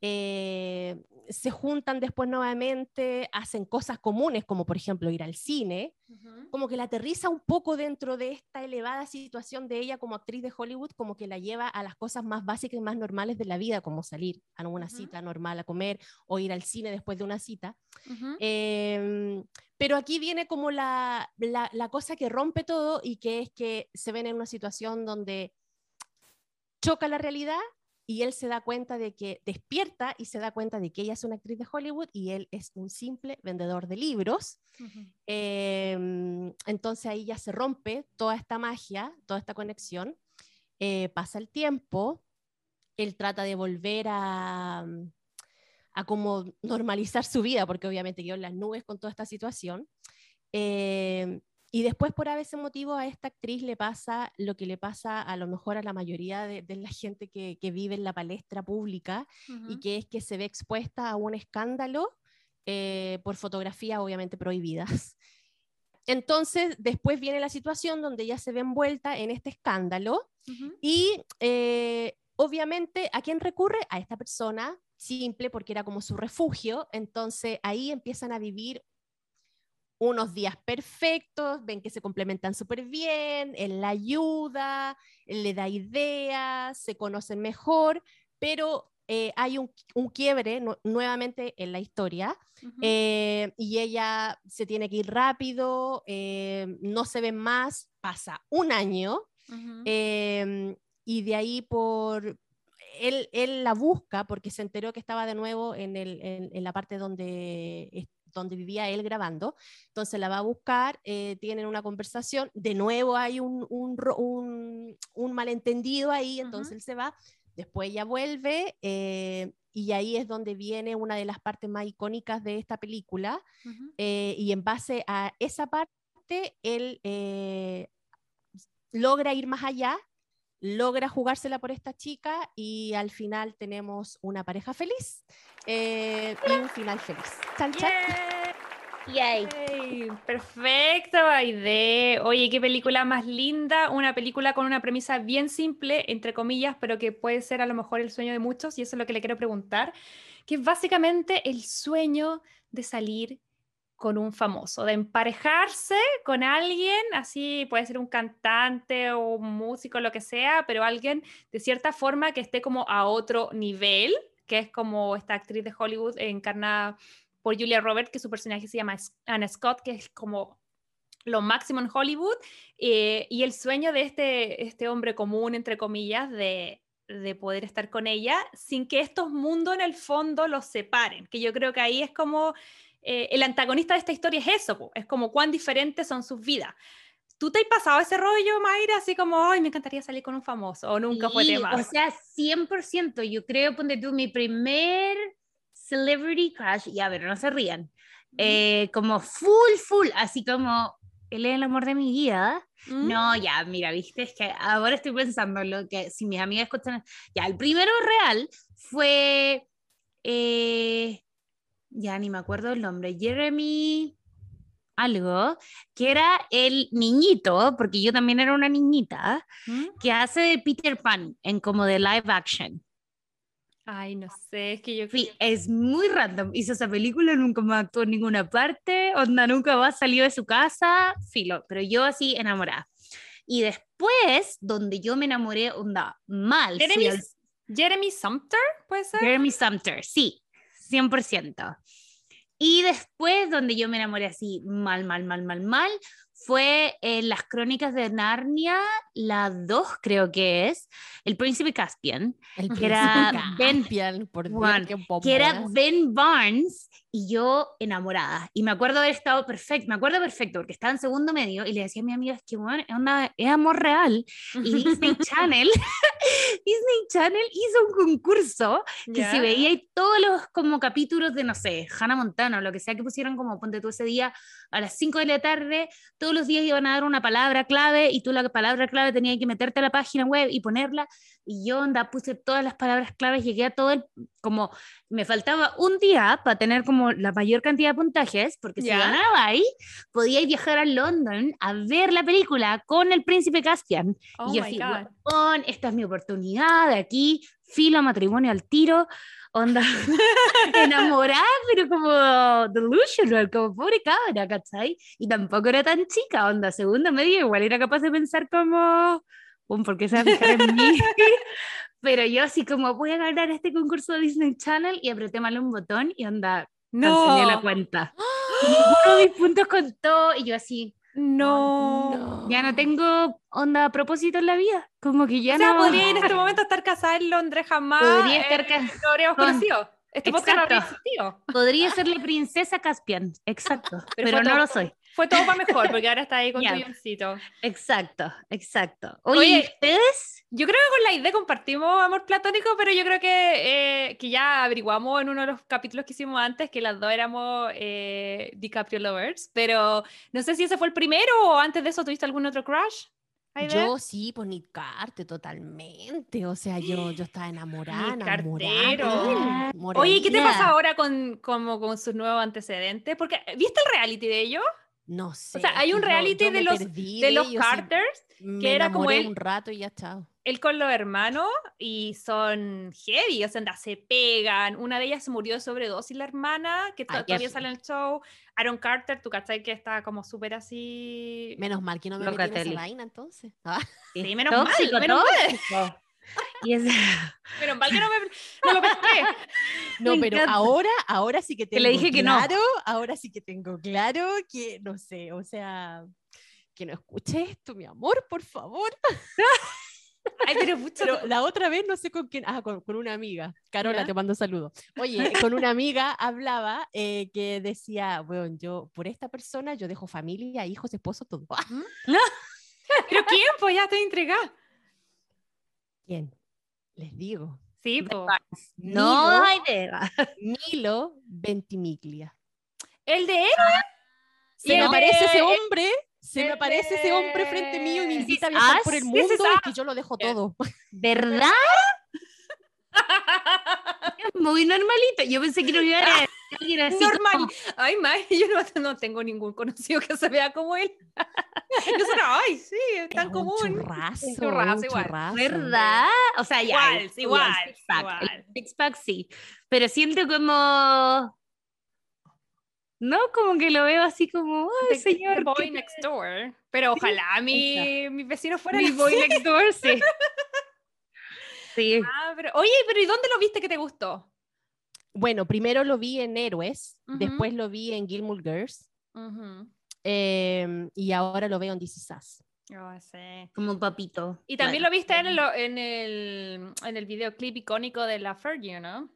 D: eh, se juntan después nuevamente, hacen cosas comunes, como por ejemplo ir al cine, como que la aterriza un poco dentro de esta elevada situación de ella como actriz de Hollywood, como que la lleva a las cosas más básicas y más normales de la vida, como salir a una cita normal a comer o ir al cine después de una cita. Em, pero aquí viene como la, la, la cosa que rompe todo y que es que se ven en una situación donde choca la realidad y él se da cuenta de que despierta y se da cuenta de que ella es una actriz de Hollywood y él es un simple vendedor de libros. Em, entonces ahí ya se rompe toda esta magia, toda esta conexión. Eh, pasa el tiempo, él trata de volver a, a como normalizar su vida, porque obviamente quedó en las nubes con toda esta situación. Eh, y después, por ese motivo, a esta actriz le pasa lo que le pasa a lo mejor a la mayoría de, la gente que, vive en la palestra pública y que es que se ve expuesta a un escándalo eh, por fotografías obviamente prohibidas. Entonces, después viene la situación donde ella se ve envuelta en este escándalo y eh, obviamente, ¿a quién recurre? A esta persona simple porque era como su refugio. Entonces, ahí empiezan a vivir unos días perfectos, ven que se complementan súper bien, él la ayuda, él le da ideas, se conocen mejor, pero eh, hay un, quiebre nuevamente en la historia eh, y ella se tiene que ir rápido, eh, no se ven más, pasa un año em, y de ahí por... Él, él, la busca porque se enteró que estaba de nuevo en, el, en la parte donde donde vivía él grabando. Entonces la va a buscar, eh, tienen una conversación, de nuevo hay un, un, un, malentendido ahí, entonces él se va, después ella vuelve eh, y ahí es donde viene una de las partes más icónicas de esta película eh, y en base a esa parte él logra ir más allá logra jugársela por esta chica y al final tenemos una pareja feliz eh, y un final feliz. ¡Chan,
B: Yay. Perfecto, Aide. Oye, qué película más linda. Una película con una premisa bien simple, entre comillas, pero que puede ser a lo mejor el sueño de muchos, y eso es lo que le quiero preguntar, que es básicamente el sueño de salir con un famoso, de emparejarse con alguien, así puede ser un cantante o un músico, lo que sea, pero alguien de cierta forma que esté como a otro nivel, que es como esta actriz de Hollywood encarnada por Julia Roberts, que su personaje se llama Anna Scott, que es como lo máximo en Hollywood, eh, y el sueño de este, este hombre común, entre comillas, de, de poder estar con ella sin que estos mundos en el fondo los separen, que yo creo que ahí es como eh, el antagonista de esta historia es eso, es como cuán diferentes son sus vidas. ¿Tú te has pasado ese rollo, Mayra? Así como, ay, me encantaría salir con un famoso, o nunca fue tema.
C: O sea, 100%. Yo creo, ponte tú, mi primer celebrity crush, y a ver, no se rían, eh, como full, full, así como, él es el amor de mi vida. No, mm. ya, mira, viste, es que ahora estoy pensando lo que, si mis amigas escuchan, ya, el primero real fue, eh, ya ni me acuerdo el nombre, Jeremy algo, que era el niñito, porque yo también era una niñita, ¿Mm? que hace de Peter Pan en como de live action.
B: Ay, no sé, es que yo...
C: Sí, es muy random. Hizo esa película, nunca me actuó en ninguna parte, onda nunca va salió de su casa, filo, pero yo así enamorada. Y después, donde yo me enamoré, onda, mal.
B: Jeremy, Jeremy Sumter, ¿puede ser?
C: Jeremy Sumter, sí, 100%. Y después, donde yo me enamoré así mal, mal, mal, mal, mal, fue en las crónicas de Narnia, la 2 creo que es, El Príncipe Caspian, que era Ben, por que era Ben Barnes y yo enamorada. Y me acuerdo haber estado perfecto, me acuerdo perfecto porque estaba en segundo medio y le decía a mi amiga, es que bueno, es, amor real. Y Disney Channel, Disney Channel hizo un concurso que se veía y todos los como capítulos de, no sé, Hannah Montana o lo que sea que pusieron como ponte tú ese día a las 5 de la tarde, todos los días iban a dar una palabra clave y tú la palabra clave tenías que meterte a la página web y ponerla. Y yo onda puse todas las palabras claves, llegué a todo el, como me faltaba un día para tener como la mayor cantidad de puntajes, porque si ganaba ahí, podía viajar a London a ver la película con el príncipe Caspian.
B: Oh
C: y yo así, esta es mi oportunidad de aquí, filo matrimonio al tiro, onda enamorada, pero como delusional, como pobre cabra, ¿cachai? Y tampoco era tan chica, onda, segunda media, igual era capaz de pensar como porque se va a fijar en mí. Pero yo así como voy a ganar este concurso de Disney Channel y apreté mal un botón y onda, no. la cuenta. Ninguno de mis puntos contó y yo así,
B: no.
C: Ya no tengo onda a propósito en la vida. Como que ya
B: o
C: sea,
B: no. podría en este momento estar casada en Londres jamás.
C: Podría estar eh, casada.
B: lo habríamos conocido. Este
C: Podría ser la princesa Caspian, exacto. pero no lo soy.
B: Fue todo para mejor, porque ahora está ahí con tu guioncito.
C: Exacto, exacto. Oye, ¿ustedes?
B: Yo creo que con la idea compartimos amor platónico, pero yo creo que, eh, que ya averiguamos en uno de los capítulos que hicimos antes que las dos éramos eh, DiCaprio lovers, pero no sé si ese fue el primero o antes de eso tuviste algún otro crush.
D: Yo sí, pues Nick Carter, totalmente. O sea, yo, yo estaba enamorada, enamorada.
B: Oye, ¿qué te pasa ahora con, como, con sus nuevos antecedentes? Porque, ¿viste el reality de ellos?
D: No sé.
B: O sea, hay un reality de, los, de, los Carters que era como
D: un rato y ya chao.
B: Él con los hermanos y son heavy, o sea, se pegan. Una de ellas se murió de sobredosis, la hermana, que todavía sale en el show. Aaron Carter, tu cachai que está como súper así.
D: Menos mal que no me metí en esa vaina entonces.
B: Ah. Sí, menos mal, menos mal.
C: Y es...
B: Pero mal que no me, no pesqué.
D: No, pero ahora, ahora sí que tengo le dije claro, que no. ahora sí que tengo claro que, no sé, o sea, que no escuche esto, mi amor, por favor.
B: Ay, pero, pero,
D: la otra vez no sé con quién, ah, con, con una amiga, Carola, te mando saludos. Oye, con una amiga hablaba eh, que decía, bueno, yo por esta persona yo dejo familia, hijos, esposo, todo.
B: ¿Pero quién? Pues ya estoy entregada.
D: ¿Quién? Les digo.
B: Sí, pues.
C: No hay idea.
D: Milo Ventimiglia.
B: ¿El de él?
D: Se me aparece ese hombre, se me aparece ese hombre frente mío y me invita a viajar por el mundo y que yo lo dejo todo.
C: ¿Verdad? Muy normalito. Yo pensé que no iba a
B: alguien así. Normal. Ay, May, yo no, tengo ningún conocido que se vea como él. Yo solo, ay, sí, es tan común.
D: Un churrazo,
B: un churrazo igual.
C: ¿Verdad? O sea,
B: ya. Igual, igual.
C: Six pack, sí. Pero siento como. No, como que lo veo así como, ay, señor.
B: boy next door. Pero ojalá mi, mi vecino fuera
C: mi boy next door, sí.
B: sí. Ah, pero, oye, pero ¿y dónde lo viste que te gustó?
D: Bueno, primero lo vi en Héroes, después lo vi en Gilmore Girls. Em, y ahora lo veo en DC Sass.
B: Oh, sí.
C: Como un papito.
B: Y también lo viste en el, en, el, en el videoclip icónico de La Fergie, ¿no?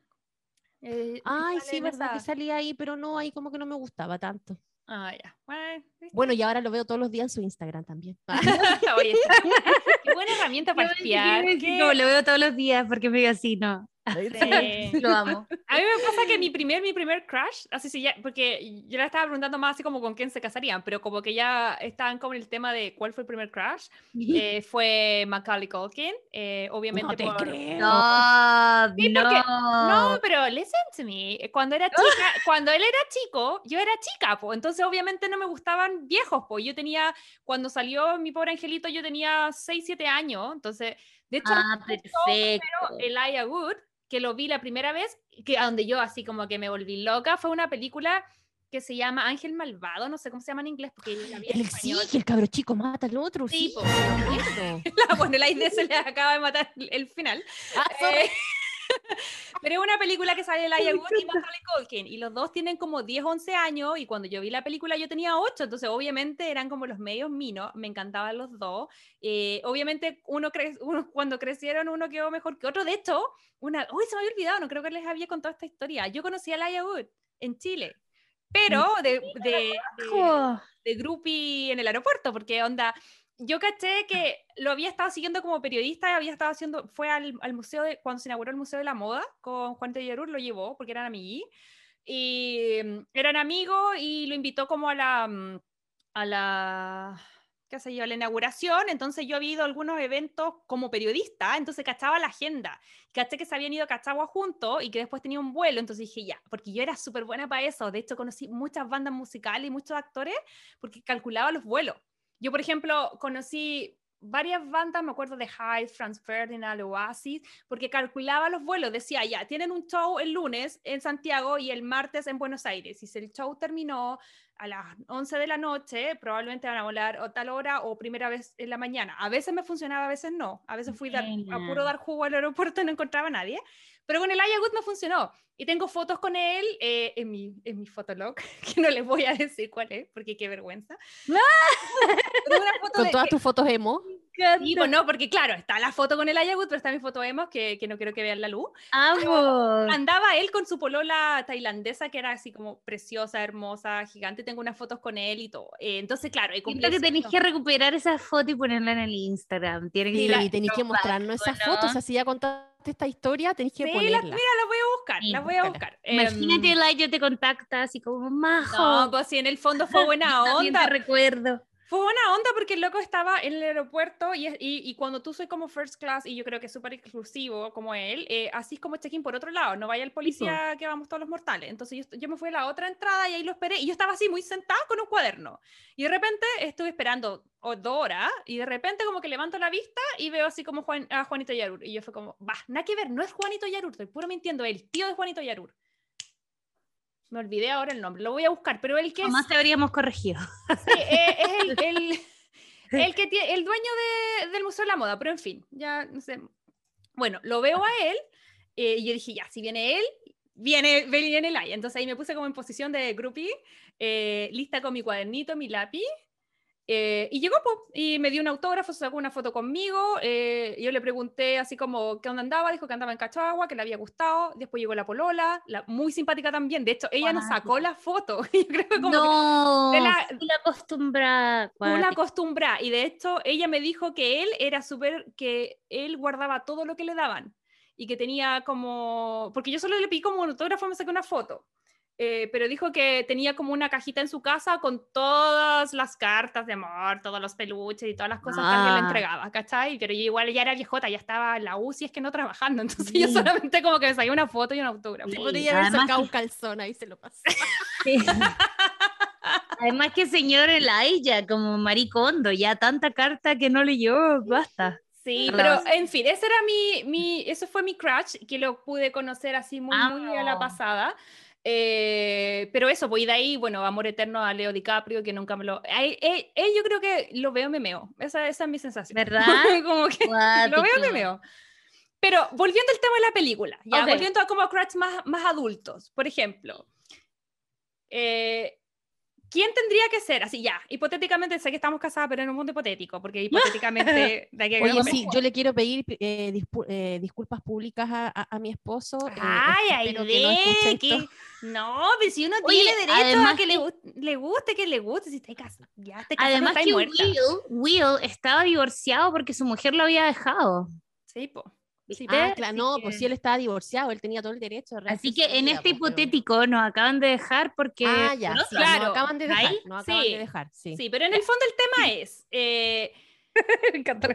D: Eh, Ay, sí, verdad que salía ahí, pero no, ahí como que no me gustaba tanto.
B: Ah, ya.
D: Bueno, y ahora lo veo todos los días en su Instagram también.
B: Oye, qué buena herramienta para espiar.
C: No, lo veo todos los días porque me digo así, no.
B: Lo amo. A mí me pasa que mi primer, mi primer crush, así sí, ya, porque yo le estaba preguntando más así como con quién se casarían, pero como que ya estaban con el tema de cuál fue el primer crush, eh, fue Macaulay Culkin, eh, obviamente.
D: No te creo.
C: No,
B: no. no, pero listen to me, cuando era chica, cuando él era chico, yo era chica, pues, entonces obviamente no me gustaban viejos, pues, yo tenía, cuando salió mi pobre angelito, yo tenía 6, 7 años, entonces... De hecho,
C: ah, perfecto.
B: Elijah Wood, que lo vi la primera vez, que a donde yo así como que me volví loca, fue una película que se llama Ángel Malvado, no sé cómo se llama en inglés, porque
D: la vi en el, Sí, el cabro chico mata al otro.
B: Sí, sí la, bueno, la idea se le acaba de matar el, final. Ah, eh, pero es una película que sale Laia Wood y Macaulay Culkin y los dos tienen como 10, 11 años y cuando yo vi la película yo tenía 8, entonces obviamente eran como los medios minos, me encantaban los dos. Eh, obviamente uno, cre uno cuando crecieron uno quedó mejor que otro, de hecho, una, uy, se me había olvidado, no creo que les había contado esta historia. Yo conocí a Laia Wood en Chile, pero de, de, de, de groupie en el aeropuerto, porque onda, yo caché que lo había estado siguiendo como periodista, había estado haciendo, fue al, al museo, de, cuando se inauguró el Museo de la Moda con Juan Tellerur, lo llevó porque eran amigos. Y mm, eran amigos y lo invitó como a la, mm, a la, qué sé yo, a la inauguración. Entonces yo había ido a algunos eventos como periodista, entonces cachaba la agenda. Caché que se habían ido a Cachagua juntos y que después tenía un vuelo. Entonces dije, ya, porque yo era súper buena para eso. De hecho, conocí muchas bandas musicales y muchos actores porque calculaba los vuelos. Yo, por ejemplo, conocí varias bandas, me acuerdo de Hyde, Franz Ferdinand, Oasis, porque calculaba los vuelos, decía, ya, tienen un show el lunes en Santiago y el martes en Buenos Aires, y si el show terminó a las 11 de la noche, probablemente van a volar o tal hora o primera vez en la mañana. A veces me funcionaba, a veces no, a veces fui a puro dar jugo al aeropuerto y no encontraba a nadie, pero con el Ayagut no funcionó. Y tengo fotos con él eh, en, mi, en mi fotolog, que no les voy a decir cuál es, porque qué vergüenza.
D: con todas tus fotos emo.
B: Y bueno, porque claro, está la foto con el Ayagut, pero está mi foto emo, que, que, no quiero que vean la luz. Andaba él con su polola tailandesa, que era así como preciosa, hermosa, gigante. Tengo unas fotos con él y todo. Eh, entonces, claro.
C: Siento que tenéis que recuperar esa foto y ponerla en el Instagram.
D: Tiene que sí, tenéis que mostrarnos esas fotos, así ya contaste esta historia, tenéis que sí, ponerla.
B: mira, la voy a buscar, la voy a buscar.
C: Imagínate, um, like, yo te contacta así como, majo.
B: No, pues si en el fondo fue buena onda.
C: te recuerdo.
B: Fue buena onda porque el loco estaba en el aeropuerto y, y, cuando tú soy como first class y yo creo que es súper exclusivo como él, eh, así es como check-in por otro lado, no vaya el policía que vamos todos los mortales. Entonces yo, yo, me fui a la otra entrada y ahí lo esperé y yo estaba así muy sentada con un cuaderno. Y de repente estuve esperando dos horas y de repente como que levanto la vista y veo así como Juan, a Juanito Yarur. Y yo fue como, va, nada que ver, no es Juanito Yarur, estoy puro mintiendo, el tío de Juanito Yarur. Me olvidé ahora el nombre, lo voy a buscar, pero el que
C: Jamás te habríamos corregido.
B: Sí, eh, es el, el, el, que tiene, el dueño de, del Museo de la Moda, pero en fin, ya no sé. Bueno, lo veo a él eh, y yo dije, ya, si viene él, viene, viene el. Entonces ahí me puse como en posición de groupie, eh, lista con mi cuadernito, mi lápiz, eh, y llegó y me dio un autógrafo, sacó una foto conmigo. Eh, yo le pregunté así como qué onda andaba, dijo que andaba en Cachagua, que le había gustado. Después llegó la Polola, la, muy simpática también. De hecho, ella nos sacó la foto. yo creo como
C: no, que la, la acostumbra.
B: Una acostumbra. Y de hecho, ella me dijo que él era súper, que él guardaba todo lo que le daban. Y que tenía como. Porque yo solo le pedí como un autógrafo, me saqué una foto. Eh, pero dijo que tenía como una cajita en su casa con todas las cartas de amor, todos los peluches y todas las cosas que él le ah. entregaba, ¿cachai? Pero yo igual ya era viejota, ya estaba en la UCI, es que no trabajando, entonces yo solamente como que me saqué una foto y un autógrafo.
D: Podría haber sacado un calzón ahí se lo pasó.
C: Además que señor Elijah, como maricondo, ya tanta carta que no leyó, basta.
B: Sí, pero en fin, ese era mi, mi, eso fue mi crush, que lo pude conocer así muy, muy a la pasada. Eh, pero eso, voy de ahí, bueno, amor eterno a Leo DiCaprio, que nunca me lo... Eh, yo creo que lo veo memeo, esa, esa es mi sensación.
C: ¿Verdad?
B: como que lo veo memeo. Pero volviendo al tema de la película, ya volviendo a como crush más, más adultos, por ejemplo, eh, ¿Quién tendría que ser? Así ya, hipotéticamente, sé que estamos casadas, pero en un mundo hipotético, porque hipotéticamente...
D: Oye, sí, yo le quiero pedir eh, eh, disculpas públicas a, a, mi esposo.
B: Eh, ay, ay, de que... No, pero si uno tiene derecho a que, Le, le, guste, que le guste, si está casa, ya te
C: Además que Will, Will estaba divorciado porque su mujer lo había dejado.
B: Sí, po.
D: Ah, claro, no, pues si él estaba divorciado, él tenía todo el derecho.
C: Así que en este hipotético nos acaban de dejar porque...
D: Ah, ya, claro. Nos acaban de dejar, nos acaban de dejar, sí.
B: Sí, pero en el fondo el tema es... Eh,
C: Me encanta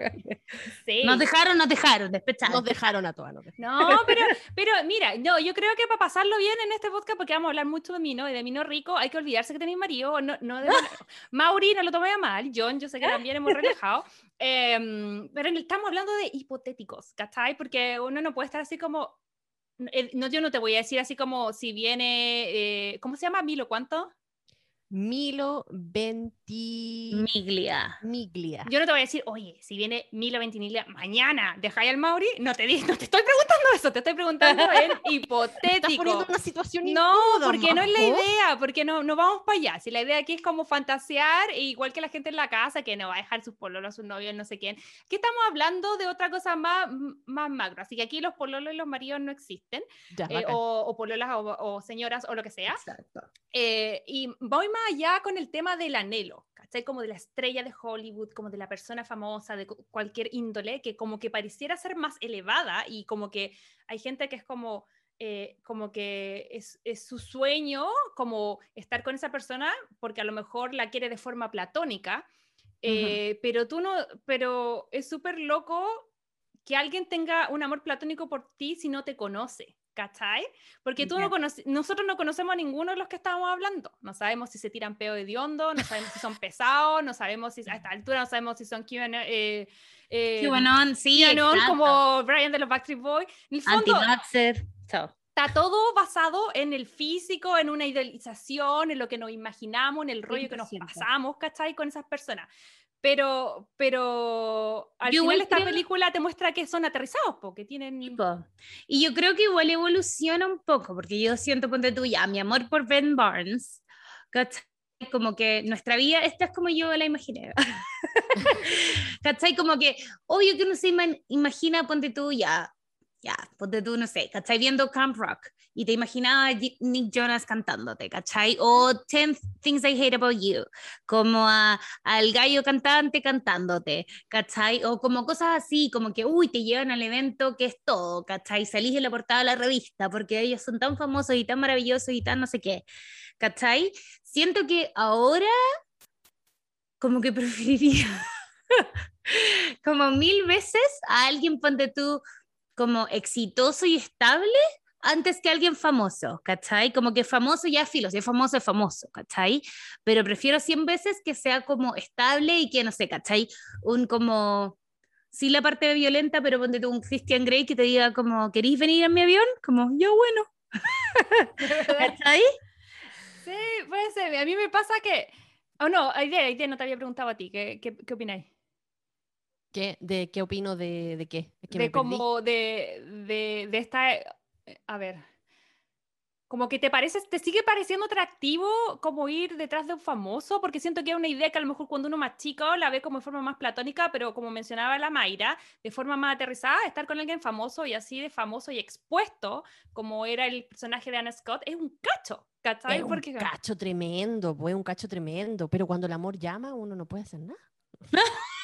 C: sí. Nos dejaron, nos dejaron, despechados.
D: Nos dejaron a todas.
B: No, pero, pero mira, no, yo creo que para pasarlo bien en este podcast, porque vamos a hablar mucho de mí, ¿no? Y de mí no rico, hay que olvidarse que tenéis marido. No, no Mauri, no lo tomé a mal. John, yo sé que también hemos relajado. Em, pero estamos hablando de hipotéticos, ¿cachai? Porque uno no puede estar así como. Eh, no, yo no te voy a decir así como si viene. Eh, ¿Cómo se llama? Milo, ¿cuánto?
D: Milo Ventimiglia.
C: Miglia.
B: Yo no te voy a decir, oye, si viene Milo Ventimiglia mañana, dejáis al Mauri. No te, no te estoy preguntando eso, te estoy preguntando en hipotético. Estás
D: poniendo una situación
B: No, porque no es la idea, porque no, no vamos para allá. Si la idea aquí es como fantasear, e igual que la gente en la casa, que no va a dejar sus pololos, sus novios, no sé quién. Aquí estamos hablando de otra cosa más, más macro. Así que aquí los pololos y los maridos no existen. Eh, o, o, pololas o, señoras o lo que sea. Exacto. Eh, y voy más allá con el tema del anhelo, ¿cachai? Como de la estrella de Hollywood, como de la persona famosa, de cualquier índole, que como que pareciera ser más elevada y como que hay gente que es como, eh, como que es, es, su sueño, como estar con esa persona, porque a lo mejor la quiere de forma platónica, eh, pero tú no, pero es súper loco que alguien tenga un amor platónico por ti si no te conoce. ¿Cachai? Porque tú no nosotros no conocemos a ninguno de los que estábamos hablando. No sabemos si se tiran peo de hondo, no sabemos si son pesados, no sabemos si a esta altura no sabemos si son QAnon, eh,
C: eh, QAnon sí,
B: como Brian de los Backstreet Boys. En el fondo, Está todo basado en el físico, en una idealización, en lo que nos imaginamos, en el rollo que nos pasamos, ¿cachai? Con esas personas pero, pero al final esta película te muestra que son aterrizados, porque tienen...
C: Y yo creo que igual evoluciona un poco, porque yo siento, ponte tú ya, mi amor por Ben Barnes, como que nuestra vida, esta es como yo la imaginé. ¿Cachai? Como que, obvio que uno se imagina, ponte tú ya, ya, ponte tú, no sé, ¿cachai? Viendo Camp Rock y te imaginaba Nick Jonas cantándote, ¿cachai? O 10 Things I Hate About You, como a, al gallo cantante cantándote, ¿cachai? O como cosas así, como que, uy, te llevan al evento que es todo, ¿cachai? Salís en la portada de la revista porque ellos son tan famosos y tan maravillosos y tan no sé qué, ¿cachai? Siento que ahora como que preferiría como mil veces a alguien, ponte tú, como exitoso y estable antes que alguien famoso, ¿cachai? Como que famoso ya filo, si es famoso es famoso, ¿cachai? Pero prefiero 100 veces que sea como estable y que, no sé, ¿cachai? Un como, sí la parte violenta, pero ponte tú un Christian Grey que te diga como, ¿queréis venir a mi avión? Como, yo bueno. ¿Cachai?
B: Sí, puede ser. A mí me pasa que, oh no, Aide, no te había preguntado a ti, ¿qué, qué, qué opináis?
D: ¿Qué, de, ¿Qué opino de, de qué?
B: de como de, de, de esta, eh, a ver, como que te parece, te sigue pareciendo atractivo como ir detrás de un famoso, porque siento que es una idea que a lo mejor cuando uno más chico la ve como de forma más platónica, pero como mencionaba la Mayra, de forma más aterrizada, estar con alguien famoso y así de famoso y expuesto, como era el personaje de Anna Scott, es un cacho, ¿cachai?
D: Es un cacho tremendo, pues un cacho tremendo, pero cuando el amor llama uno no puede hacer nada.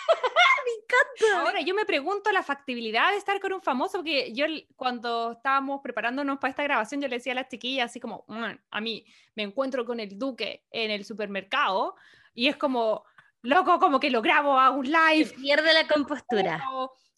B: Ahora, yo me pregunto la factibilidad de estar con un famoso, porque yo cuando estábamos preparándonos para esta grabación, yo le decía a las chiquillas así como, mm, a mí me encuentro con el duque en el supermercado y es como, loco, como que lo grabo a un live.
C: pierde la compostura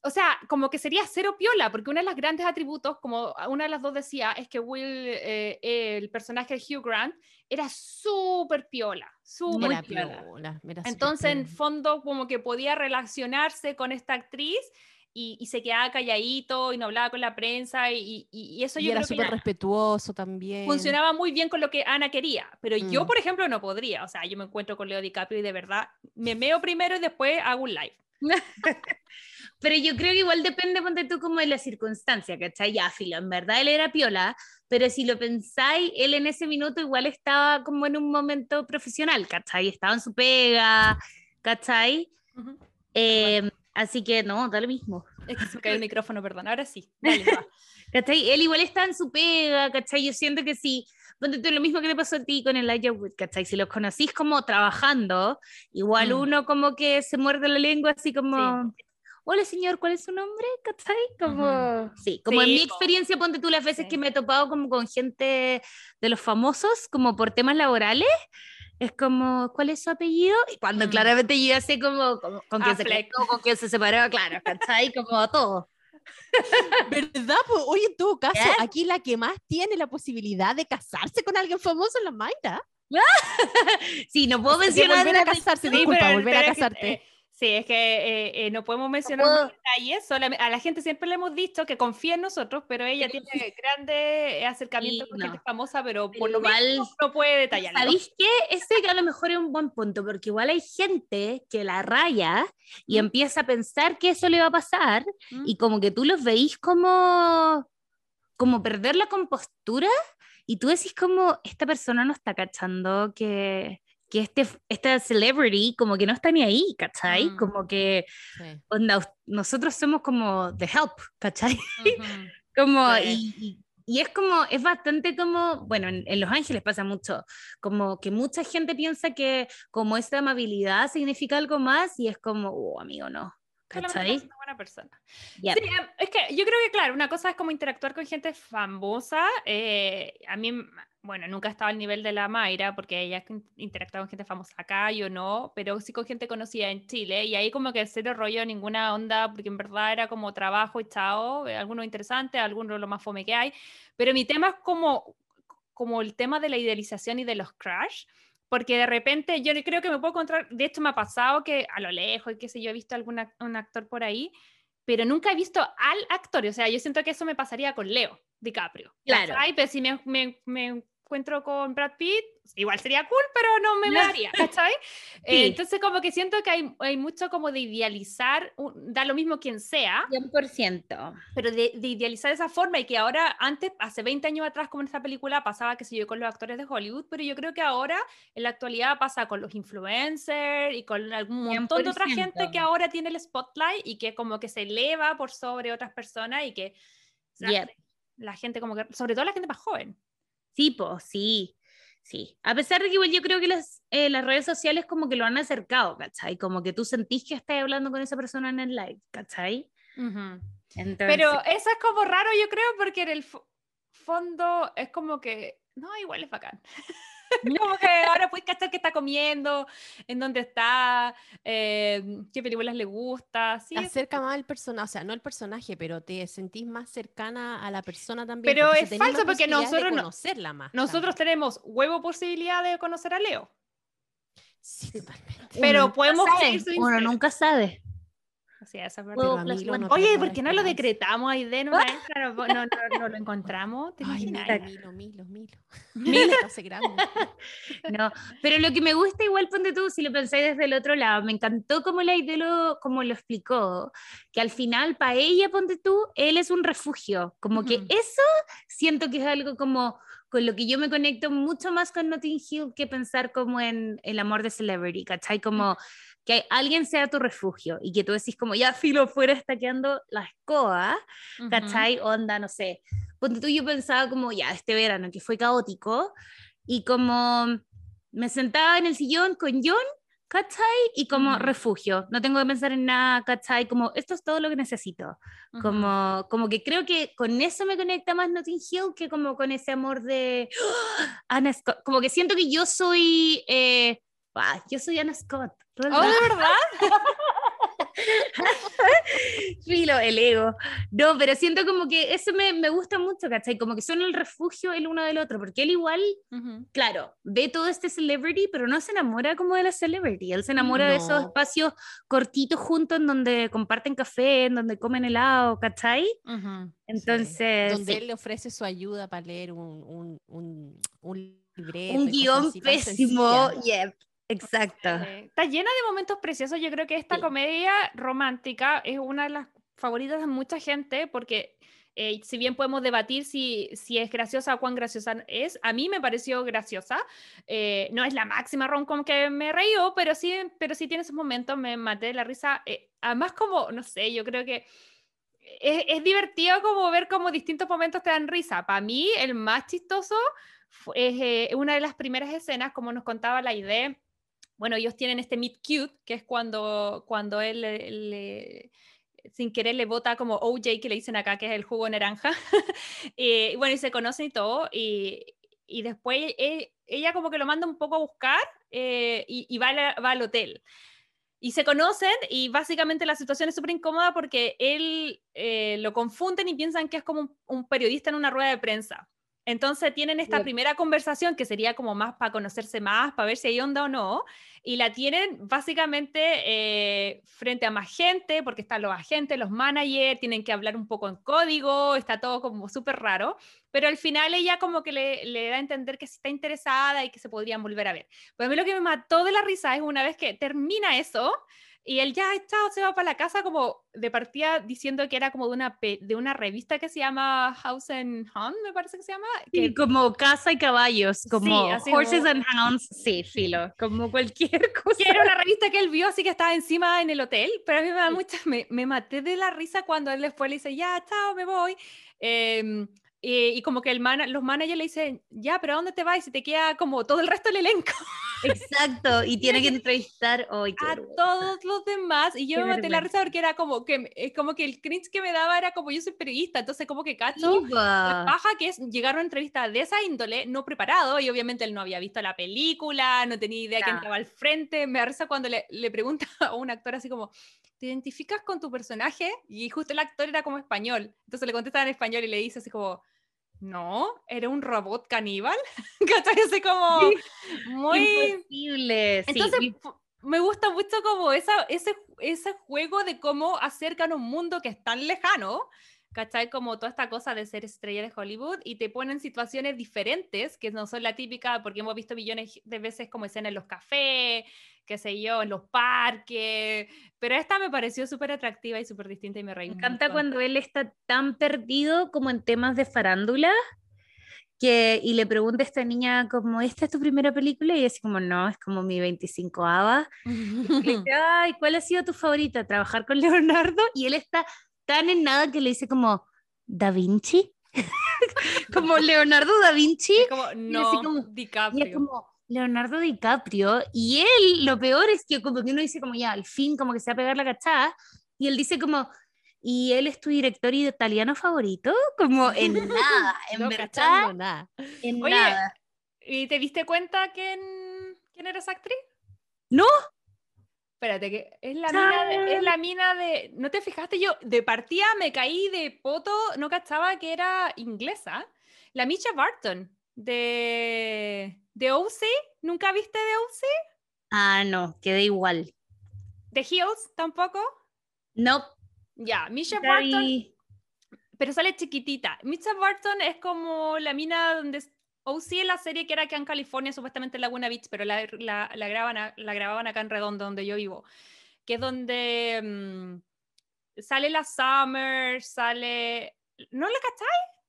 B: o sea, como que sería cero piola, porque uno de los grandes atributos, como una de las dos decía, es que Will, eh, el personaje de Hugh Grant, era súper piola, súper piola. Entonces, en fondo, como que podía relacionarse con esta actriz y, se quedaba calladito y no hablaba con la prensa y, y, eso yo
D: era súper respetuoso también.
B: Funcionaba muy bien con lo que Ana quería, pero yo, mm. por ejemplo, no podría. O sea, yo me encuentro con Leo DiCaprio y de verdad me meo primero y después hago un live.
C: Pero yo creo que igual depende, ponte tú, como de la circunstancia, ¿cachai? Ya, filo, en verdad él era piola, pero si lo pensáis, él en ese minuto igual estaba como en un momento profesional, ¿cachai? Estaba en su pega, ¿cachai? Em, así que no, da lo mismo.
B: Es que se cae el micrófono, perdón, ahora sí.
C: ¿Cachai? Él igual está en su pega, ¿cachai? Yo siento que sí, ponte tú lo mismo que te pasó a ti con el Wood, ¿cachai? Si los conocís como trabajando, igual mm. uno como que se muerde la lengua así como hola señor, ¿cuál es su nombre? ¿Cachai? Como, sí, como en mi experiencia, ponte tú las veces que me he topado como con gente de los famosos, como por temas laborales, es como, ¿cuál es su apellido? Y cuando mm. claramente yo ya sé como, con quién se quedó, con quién se separó, claro, ¿cachai? Como todo.
D: ¿Verdad? Pues, oye, en todo caso, aquí la que más tiene la posibilidad de casarse con alguien famoso es la Mayra.
C: sí, no puedo mencionar.
D: Volver a casarse, disculpa, volver a casarte.
B: Sí, es que eh, eh, no podemos mencionar detalles. a la gente siempre le hemos dicho que confía en nosotros, pero ella tiene grande acercamiento con gente famosa, pero, por lo menos no puede detallar.
C: ¿Sabéis qué? Ese a lo mejor es un buen punto, porque igual hay gente que la raya y empieza a pensar que eso le va a pasar y como que tú los veis como, como perder la compostura y tú decís como, esta persona no está cachando que que este, esta celebrity como que no está ni ahí, ¿cachai? Mm. Como que nosotros somos como the help, ¿cachai? como, y, y es como, es bastante como, bueno, en, Los Ángeles pasa mucho, como que mucha gente piensa que como esta amabilidad significa algo más y es como, oh, amigo, no. ¿Cachai?
B: una buena persona. Sí, em, es que yo creo que, claro, una cosa es como interactuar con gente famosa. Eh, a mí bueno, nunca estaba al nivel de la Mayra, porque ella interactuaba con gente famosa acá, yo no, pero sí con gente conocida en Chile, y ahí como que cero rollo, ninguna onda, porque en verdad era como trabajo y chao, eh, algunos interesantes, algunos lo más fome que hay, pero mi tema es como, como el tema de la idealización y de los crash, porque de repente yo creo que me puedo encontrar, de hecho me ha pasado que a lo lejos, qué sé yo, he visto algún un actor por ahí, pero nunca he visto al actor, o sea, yo siento que eso me pasaría con Leo DiCaprio.
C: Claro.
B: Ay, pero si me, me, me encuentro con Brad Pitt, igual sería cool, pero no me daría, ¿cachai? Eh, entonces como que siento que hay, hay, mucho como de idealizar, da lo mismo quien sea.
C: 100%.
B: Pero de, de, idealizar esa forma y que ahora, antes, hace 20 años atrás, como en esta película, pasaba, que sé yo, con los actores de Hollywood, pero yo creo que ahora, en la actualidad, pasa con los influencers y con algún montón de otra gente que ahora tiene el spotlight y que como que se eleva por sobre otras personas y que... La gente como que, sobre todo la gente más joven.
C: Sí, pues sí, sí. A pesar de que igual yo creo que las, eh, las redes sociales como que lo han acercado, ¿cachai? Como que tú sentís que estás hablando con esa persona en el live, ¿cachai?
B: Pero eso es como raro, yo creo, porque en el fondo es como que, no, igual es bacán. Como que ahora puedes cachar qué está comiendo, en dónde está, eh, qué películas le gusta. Sí,
D: acerca más al personaje, o sea, no el personaje, pero te sentís más cercana a la persona también.
B: Pero es falso porque nosotros,
D: conocerla más,
B: nosotros tenemos huevo posibilidad de conocer a Leo.
D: Sí, totalmente.
B: Pero podemos
C: Uno nunca sabe.
B: Oye, ¿por qué no lo decretamos ahí de no, no, no, lo encontramos?
D: Ay, milo, milo, milo.
C: Milo hace grande. No, pero lo que me gusta igual, ponte tú, si lo pensáis desde el otro lado, me encantó como la idea lo, como lo explicó, que al final para ella, ponte tú, él es un refugio, como que eso siento que es algo como con lo que yo me conecto mucho más con Notting Hill que pensar como en el amor de Celebrity, ¿cachai? Como que alguien sea tu refugio y que tú decís como ya filo fuera está quedando la escoba, ¿cachai? Onda, no sé. Ponte tú, yo pensaba como ya este verano que fue caótico y como me sentaba en el sillón con John, ¿cachai? Y como refugio, no tengo que pensar en nada, ¿cachai? Como esto es todo lo que necesito. Como, como que creo que con eso me conecta más Notting Hill que como con ese amor de Ana Scott. Como que siento que yo soy... Eh, yo soy Anna Scott.
B: ¿Oh, de verdad?
C: Filo, el ego. No, pero siento como que eso me, me, gusta mucho, ¿cachai? Como que son el refugio el uno del otro, porque él igual, claro, ve todo este celebrity, pero no se enamora como de la celebrity, él se enamora de esos espacios cortitos juntos en donde comparten café, en donde comen helado, ¿cachai? Entonces...
D: Donde él le ofrece su ayuda para leer un, un, un, un libreto.
C: Un guion pésimo, yep. Exacto.
B: está llena de momentos preciosos. Yo creo que esta comedia romántica es una de las favoritas de mucha gente porque eh, si bien podemos debatir si, si es graciosa o cuán graciosa es, a mí me pareció graciosa. Eh, no es la máxima rom-com que me reíó, pero sí, pero sí tiene esos momentos, me maté de la risa. Eh, además, como, no sé, yo creo que es, es, divertido como ver como distintos momentos te dan risa. Para mí, el más chistoso es una de las primeras escenas, como nos contaba la idea bueno, ellos tienen este meet cute, que es cuando, cuando él le, sin querer le vota como OJ, que le dicen acá, que es el jugo naranja. y bueno, y se conocen y todo. Y, y después e, ella como que lo manda un poco a buscar eh, y, va, va, al hotel. Y se conocen y básicamente la situación es súper incómoda porque él eh, lo confunden y piensan que es como un, periodista en una rueda de prensa. Entonces tienen esta primera conversación que sería como más para conocerse más, para ver si hay onda o no, y la tienen básicamente eh, frente a más gente, porque están los agentes, los managers, tienen que hablar un poco en código, está todo como súper raro, pero al final ella como que le, le, da a entender que está interesada y que se podrían volver a ver. Pero a mí lo que me mató de la risa es una vez que termina eso, y él ya, chao, se va para la casa como de partida diciendo que era como de una, de una revista que se llama House and Hound, me parece que se llama.
C: Que... como Casa y Caballos, como Horses and Hounds, sí, filo, como cualquier cosa.
B: Que era una revista que él vio, así que estaba encima en el hotel, pero a mí me da mucha, me, me maté de la risa cuando él después le dice, ya, chao, me voy. Eh, eh, y como que el los managers le dicen, ya, pero ¿a dónde te vas? Y se te queda como todo el resto del elenco.
C: Exacto, y tiene que entrevistar hoy
B: a todos los demás. Y yo me maté la risa porque era como que, es como que el cringe que me daba era como yo soy periodista, entonces como que cacho la paja que es llegar a una entrevista de esa índole, no preparado, y obviamente él no había visto la película, no tenía idea de quién estaba al frente. Me da risa cuando le, le pregunta a un actor así como, ¿te identificas con tu personaje? Y justo el actor era como español, entonces le contesta en español y le dice así como no, era un robot caníbal. ¿Cachai? Así como muy.
C: Imposible.
B: Entonces, me gusta mucho como esa, ese, ese juego de cómo acercan un mundo que es tan lejano. ¿Cachai? Como toda esta cosa de ser estrella de Hollywood y te ponen situaciones diferentes que no son la típica, porque hemos visto millones de veces como escena en los cafés, qué sé yo, en los parques, pero esta me pareció súper atractiva y súper distinta y me reí.
C: Me encanta cuando él está tan perdido como en temas de farándula. Que, y le pregunta a esta niña como, ¿esta es tu primera película? Y así como, no, es como mi 25 ava. y le dice, ay, ¿cuál ha sido tu favorita? ¿Trabajar con Leonardo? Y él está tan en nada que le dice como, ¿Da Vinci? como Leonardo da Vinci.
B: como, no, como, DiCaprio.
C: Y es como, Leonardo DiCaprio y él, lo peor es que como que uno dice como ya, al fin como que se va a pegar la cachada y él dice como, ¿y él es tu director italiano favorito? Como en nada, en no verdad, nada. En Oye, nada.
B: ¿y te diste cuenta quién, quién era esa actriz?
C: No.
B: Espérate, que es la, mina de, es la mina de. ¿No te fijaste? Yo de partida me caí de poto, no cachaba que era inglesa. La Misha Barton de ¿De OC? ¿Nunca viste de OC?
C: Ah, no, quedé igual.
B: ¿The Hills tampoco?
C: No.
B: Ya, Misha Barton. Pero sale chiquitita. Misha Barton es como la mina donde OC es la serie que era acá en California, supuestamente en Laguna Beach, pero la, la, la, grababan, la grababan acá en Redondo, donde yo vivo. Que es donde mm, sale la Summer, sale. ¿No la cacháis?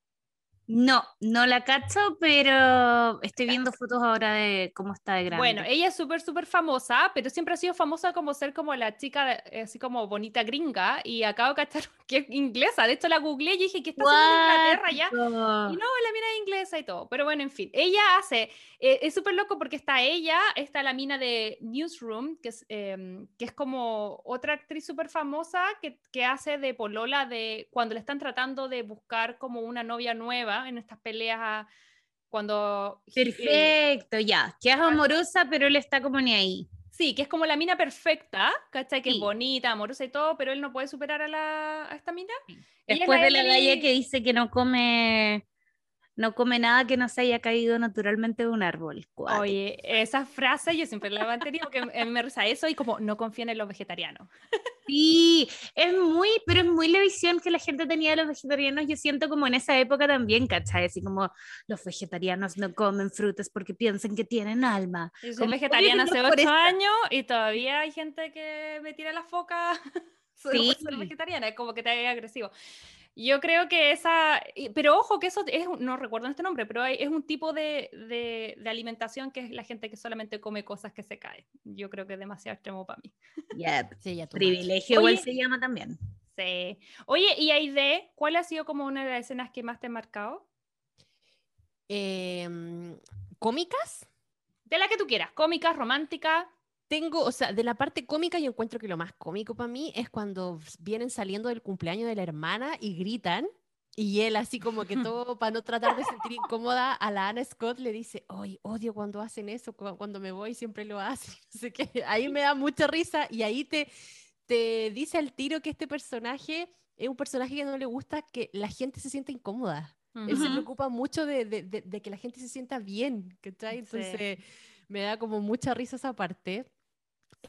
C: No, no la cacho, pero estoy viendo fotos ahora de cómo está de grande.
B: Bueno, ella es súper, súper famosa, pero siempre ha sido famosa como ser como la chica, así como bonita gringa, y acabo de cachar que es inglesa. De hecho, la googleé y dije que está en Inglaterra ya. Y no, la mina es inglesa y todo. Pero bueno, en fin, ella hace, eh, es súper loco porque está ella, está la mina de Newsroom, que es, em, que es como otra actriz súper famosa que, que hace de polola de cuando le están tratando de buscar como una novia nueva en estas peleas cuando...
C: Perfecto, ya, que es amorosa, pero él está como ni ahí.
B: Sí, que es como la mina perfecta, ¿cachai? Que es bonita, amorosa y todo, pero él no puede superar a, la, a esta mina.
C: Después de la galla que dice que no come no come nada que no se haya caído naturalmente de un árbol.
B: Oye, esa frase yo siempre la he mantenido porque me reza eso y como no confían en los vegetarianos.
C: Sí, es muy, pero es muy la visión que la gente tenía de los vegetarianos, yo siento como en esa época también, ¿cachai? Así como los vegetarianos no comen frutas porque piensan que tienen alma.
B: Yo soy vegetariana hace ocho años y todavía hay gente que me tira la foca. sí. ser vegetariana, es como que te agresivo. Yo creo que esa, pero ojo que eso es, no recuerdo este nombre, pero es un tipo de, de, de, alimentación que es la gente que solamente come cosas que se caen. Yo creo que es demasiado extremo para mí.
C: sí, Privilegio igual se llama también.
B: Sí. Oye, y Aide, ¿cuál ha sido como una de las escenas que más te ha marcado?
D: Em, ¿Cómicas?
B: De la que tú quieras, cómicas, románticas
D: tengo, o sea, de la parte cómica yo encuentro que lo más cómico para mí es cuando vienen saliendo del cumpleaños de la hermana y gritan y él así como que todo para no tratar de sentir incómoda a la Anna Scott le dice, hoy odio cuando hacen eso, cuando me voy siempre lo hacen. Así que ahí me da mucha risa y ahí te, te dice al tiro que este personaje es un personaje que no le gusta que la gente se sienta incómoda. Él se preocupa mucho de, de, de, que la gente se sienta bien, ¿cachai? Entonces me da como mucha risa esa parte.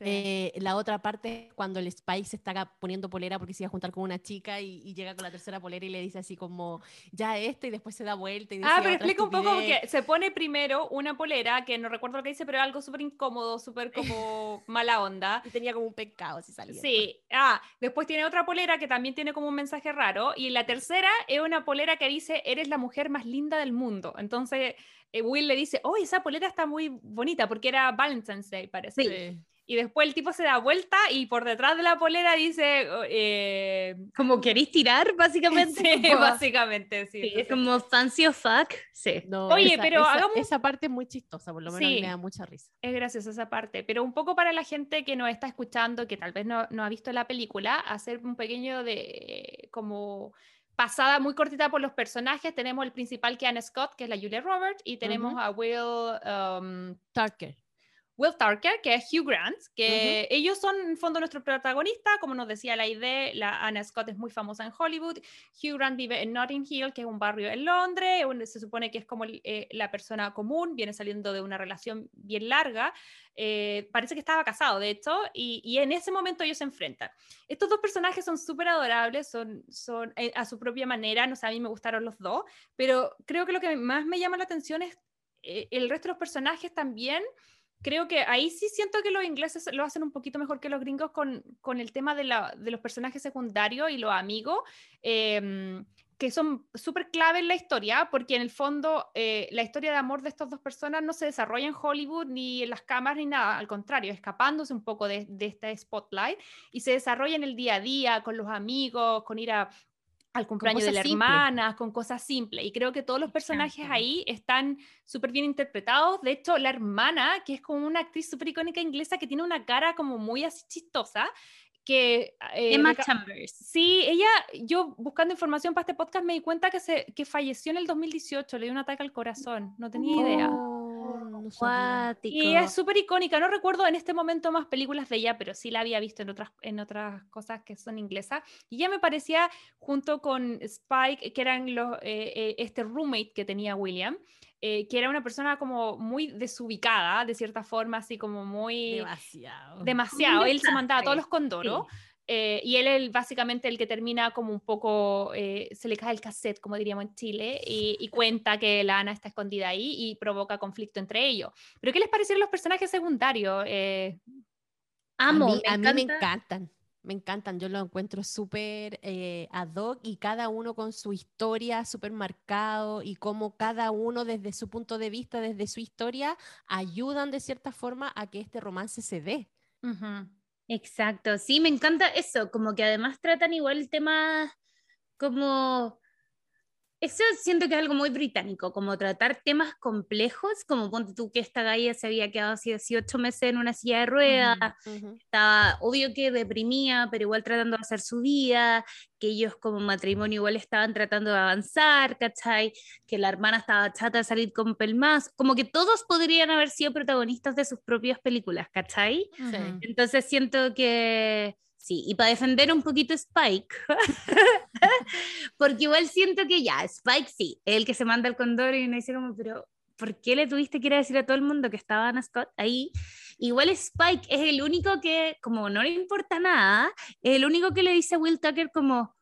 D: Eh, la otra parte es cuando el Spike se está poniendo polera porque se iba a juntar con una chica y, llega con la tercera polera y le dice así como, ya esto, y después se da vuelta y dice
B: Ah, pero explica un poco porque se pone primero una polera, que no recuerdo lo que dice, pero algo súper incómodo, súper como mala onda.
D: Y tenía como un pecado si salía.
B: Sí, ah, después tiene otra polera que también tiene como un mensaje raro, y la tercera es una polera que dice, eres la mujer más linda del mundo. Entonces... Eh, Will le dice, oh, esa polera está muy bonita porque era Valentine's Day, parece. Sí. Y después el tipo se da vuelta y por detrás de la polera dice... Oh, eh,
C: como queréis tirar, básicamente.
B: Sí, básicamente, sí.
C: es como fancy of fuck. Sí.
B: Oye, pero
D: esa,
B: hagamos...
D: Esa parte es muy chistosa, por lo menos me da mucha risa.
B: Es graciosa esa parte, pero un poco para la gente que nos está escuchando, que tal vez no, no ha visto la película, hacer un pequeño de... como pasada muy cortita por los personajes. Tenemos el principal que es Anna Scott, que es la Julia Roberts, y tenemos a Will um,
D: Tucker.
B: Will Tucker, que es Hugh Grant, que ellos son en fondo nuestros protagonistas, como nos decía la idea, la Anna Scott es muy famosa en Hollywood, Hugh Grant vive en Notting Hill, que es un barrio en Londres, donde se supone que es como eh, la persona común, viene saliendo de una relación bien larga, eh, parece que estaba casado, de hecho, y, en ese momento ellos se enfrentan. Estos dos personajes son súper adorables, son, son eh, a su propia manera, no sé, a mí me gustaron los dos, pero creo que lo que más me llama la atención es el resto de los personajes también creo que ahí sí siento que los ingleses lo hacen un poquito mejor que los gringos con, con el tema de, la, de, los personajes secundarios y los amigos, em, que son súper clave en la historia, porque en el fondo eh, la historia de amor de estas dos personas no se desarrolla en Hollywood ni en las cámaras ni nada, al contrario, escapándose un poco de, de este spotlight y se desarrolla en el día a día, con los amigos, con ir a al cumpleaños de la hermana, con cosas simples. Y creo que todos los personajes ahí están súper bien interpretados. De hecho, la hermana, que es como una actriz súper icónica inglesa que tiene una cara como muy así chistosa, que...
C: Eh, Emma Chambers.
B: Sí, ella, yo buscando información para este podcast me di cuenta que, se, que falleció en el 2018, le dio un ataque al corazón, no tenía idea. Y es súper icónica. No recuerdo en este momento más películas de ella, pero sí la había visto en otras, en otras cosas que son inglesas. Y ya me parecía, junto con Spike, que eran los, eh, eh, este roommate que tenía William, eh, que era una persona como muy desubicada, de cierta forma, así como muy...
D: Demasiado.
B: Demasiado. Él se mandaba todos los condoros. Eh, y él es básicamente el que termina como un poco, eh, se le cae el cassette, como diríamos en Chile, y, cuenta que la Ana está escondida ahí y provoca conflicto entre ellos. Pero ¿qué les parecieron los personajes secundarios? Eh,
D: Amo, a mí me, encantan. Me encantan, yo lo encuentro súper ad hoc y cada uno con su historia súper marcado y cómo cada uno desde su punto de vista, desde su historia, ayudan de cierta forma a que este romance se dé.
C: Exacto, sí, me encanta eso, como que además tratan igual temas como eso siento que es algo muy británico, como tratar temas complejos, como ponte tú que esta galla se había quedado así 18 meses en una silla de ruedas, estaba obvio que deprimía, pero igual tratando de hacer su vida, que ellos como matrimonio igual estaban tratando de avanzar, ¿cachai? Que la hermana estaba chata de salir con Pelmas, como que todos podrían haber sido protagonistas de sus propias películas, ¿cachai? Entonces siento que Sí, y para defender un poquito Spike, porque igual siento que ya, Spike sí, el que se manda el condor y me dice como, pero ¿por qué le tuviste que ir a decir a todo el mundo que estaba Anna Scott ahí? Igual Spike es el único que, como no le importa nada, es el único que le dice a Will Tucker como,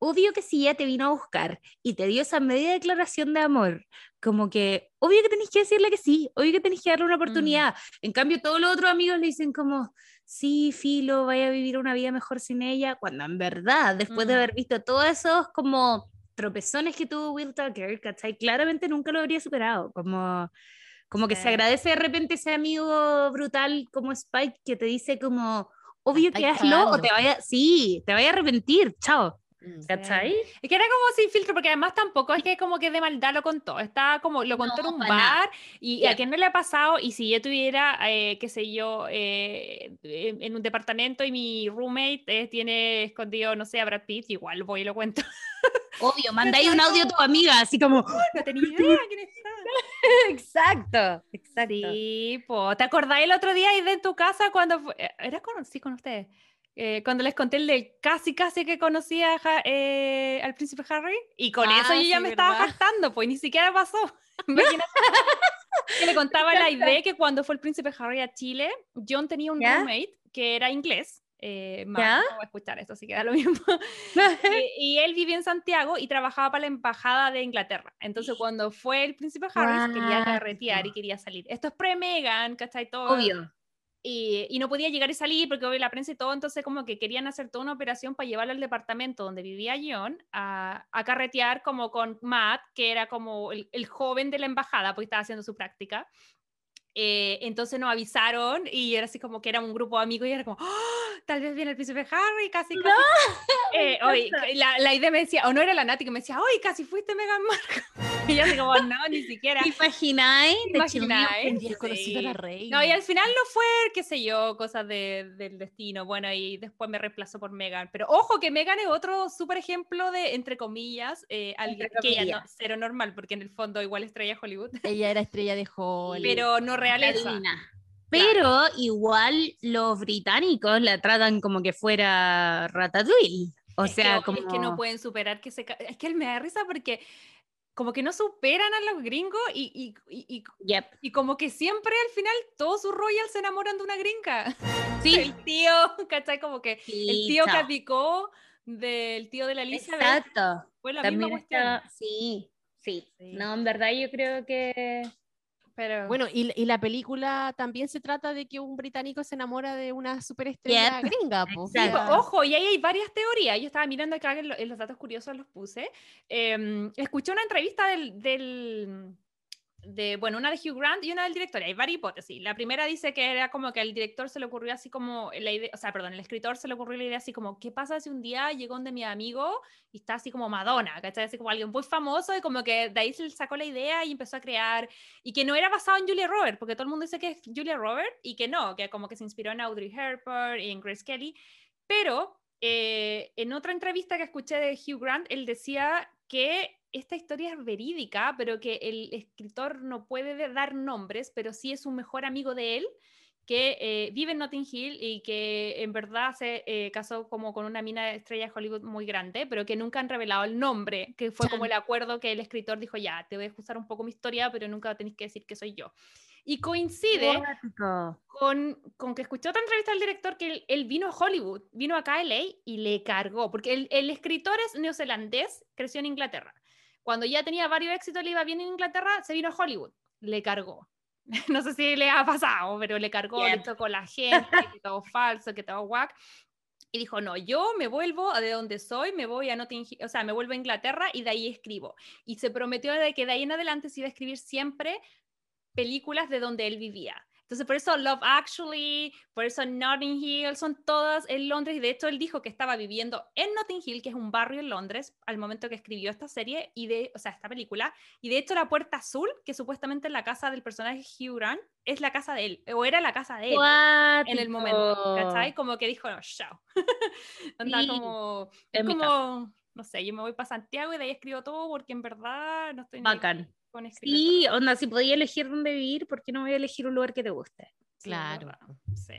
C: obvio que si ella te vino a buscar y te dio esa media declaración de amor, como que, obvio que tenés que decirle que sí, obvio que tenés que darle una mm. oportunidad. En cambio, todos los otros amigos le dicen como, sí, Filo, vaya a vivir una vida mejor sin ella, cuando en verdad, después de haber visto todos esos como tropezones que tuvo Will Tucker, ¿cachai? Claramente nunca lo habría superado, como... Como que se agradece de repente ese amigo brutal como Spike que te dice como, obvio que hazlo o te vaya, sí, te vaya a arrepentir, chao. Mm. ¿Cachai?
B: Es que era como sin filtro, porque además tampoco es que como que de maldad lo contó, está como lo contó en un bar y, a quién no le ha pasado y si yo tuviera, eh, qué sé yo, eh, en un departamento y mi roommate eh, tiene escondido, no sé, a Brad Pitt, igual voy y lo cuento.
C: Obvio, manda ahí un audio a tu amiga, así como...
B: no tenía idea quién está.
C: exacto, exacto.
B: Sí, po. ¿te acordáis el otro día ahí de tu casa cuando... ¿Era con, sí, con ustedes? Eh, cuando les conté el de casi, casi que conocía eh, al príncipe Harry, y con eso yo ah, ya me estaba jactando, pues ni siquiera pasó. que le contaba la idea que cuando fue el príncipe Harry a Chile, John tenía un roommate que era inglés. Eh, no voy a escuchar esto, así que da lo mismo. y, él vivía en Santiago y trabajaba para la embajada de Inglaterra. Entonces, cuando fue el príncipe Harry, quería carretear y quería salir. Esto es pre-Megan, ¿cachai? Todo.
C: Obvio
B: y, no podía llegar y salir porque hoy la prensa y todo, entonces como que querían hacer toda una operación para llevarlo al departamento donde vivía John a, a carretear como con Matt, que era como el, el, joven de la embajada porque estaba haciendo su práctica. Eh, entonces nos avisaron y era así como que era un grupo de amigos y era como, ¡Ah! tal vez viene el príncipe Harry, casi, casi. Eh, hoy, la, la, idea me decía, o no era la Nati que me decía, hoy casi fuiste Megan Markle. y yo así como, no, ni siquiera.
C: ¿Imagináis?
B: ¿Imagináis? Sí. la reina. No, y al final no fue, qué sé yo, cosas de, del destino. Bueno, y después me reemplazó por Megan. Pero ojo que Megan es otro súper ejemplo de, entre comillas, eh, alguien que ella no, cero normal, porque en el fondo igual estrella de Hollywood.
D: Ella era estrella de Hollywood.
B: Pero no
C: pero igual los británicos la tratan como que fuera Ratatouille. O sea, como...
B: Es que no pueden superar que se... Es que él me da risa porque como que no superan a los gringos y, y, y, como que siempre al final todos sus royals se enamoran de una gringa. Sí. el tío, ¿cachai? Como que el tío que aplicó del tío de la Lisa.
C: Exacto. Fue la misma cuestión. sí, sí, sí. No, en verdad yo creo que
D: bueno, y, la película también se trata de que un británico se enamora de una superestrella gringa.
B: Ojo, y ahí hay varias teorías. Yo estaba mirando acá en, los datos curiosos los puse. Em, escuché una entrevista del de, bueno, una de Hugh Grant y una del director. Hay varias hipótesis. La primera dice que era como que al director se le ocurrió así como la idea, o sea, perdón, el escritor se le ocurrió la idea así como, ¿qué pasa si un día llegó donde mi amigo y está así como Madonna, ¿cachai? Así como alguien muy famoso y como que de ahí se sacó la idea y empezó a crear y que no era basado en Julia Roberts, porque todo el mundo dice que es Julia Roberts y que no, que como que se inspiró en Audrey Hepburn y en Grace Kelly, pero eh, en otra entrevista que escuché de Hugh Grant, él decía que esta historia es verídica, pero que el escritor no puede dar nombres, pero sí es un mejor amigo de él que eh, vive en Notting Hill y que en verdad se eh, casó como con una mina de estrella de Hollywood muy grande, pero que nunca han revelado el nombre, que fue como el acuerdo que el escritor dijo, ya, te voy a usar un poco mi historia, pero nunca tenéis que decir que soy yo. Y coincide con, con, que escuché otra entrevista del director que él, vino a Hollywood, vino acá a LA y le cargó, porque el, el escritor es neozelandés, creció en Inglaterra. Cuando ya tenía varios éxitos, le iba bien en Inglaterra, se vino a Hollywood, le cargó. No sé si le ha pasado, pero le cargó, le tocó la gente, que todo falso, que todo guac. Y dijo, no, yo me vuelvo de donde soy, me voy a Notting o sea, me vuelvo a Inglaterra y de ahí escribo. Y se prometió de que de ahí en adelante se iba a escribir siempre películas de donde él vivía. Entonces, por eso Love Actually, por eso Notting Hill, son todas en Londres. Y de hecho, él dijo que estaba viviendo en Notting Hill, que es un barrio en Londres, al momento que escribió esta serie, y de, o sea, esta película. Y de hecho, la puerta azul, que supuestamente es la casa del personaje Hugh Grant, es la casa de él, o era la casa de él en el momento. ¿Cachai? Como que dijo, no, chao. Anda como, como, no sé, yo me voy para Santiago y de ahí escribo todo porque en verdad no estoy.
C: Bacán. Sí, onda, si podía elegir dónde vivir, ¿por qué no voy a elegir un lugar que te guste?
D: Claro. Sí.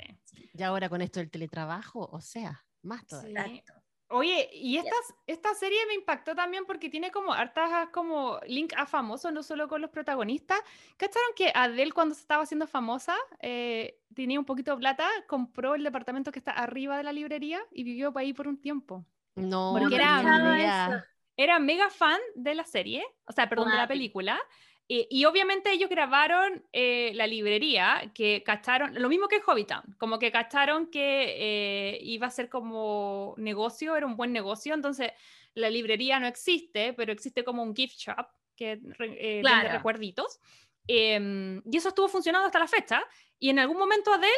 D: Y ahora con esto del teletrabajo, o sea, más todavía.
B: Oye, y esta, esta serie me impactó también porque tiene como hartas como link a famosos, no solo con los protagonistas. ¿Cacharon que Adele cuando se estaba haciendo famosa eh, tenía un poquito de plata, compró el departamento que está arriba de la librería y vivió ahí por un tiempo?
D: No,
B: porque era, era mega fan de la serie, o sea, perdón, de la película. y obviamente ellos grabaron eh, la librería, que cacharon, lo mismo que Hobbiton, como que cacharon que eh, iba a ser como negocio, era un buen negocio, entonces la librería no existe, pero existe como un gift shop que eh, vende recuerditos. Em, y eso estuvo funcionando hasta la fecha. Y en algún momento Adele,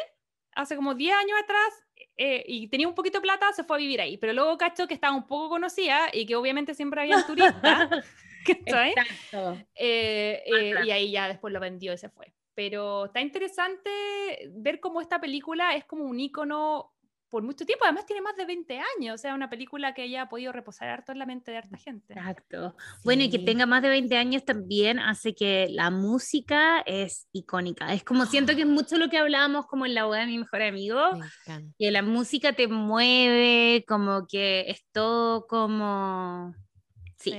B: hace como 10 años atrás, eh, y tenía un poquito de plata, se fue a vivir ahí. Pero luego cachó que estaba un poco conocida y que obviamente siempre había turistas. Exacto. Eh, eh, y ahí ya después lo vendió y se fue. Pero está interesante ver cómo esta película es como un icono por mucho tiempo. Además tiene más de 20 años, o sea, una película que haya podido reposar harto en la mente de harta gente.
C: Exacto. Bueno, y que tenga más de 20 años también hace que la música es icónica. Es como siento que es mucho lo que hablábamos como en la boda de mi mejor amigo, que la música te mueve, como que es todo como... sí.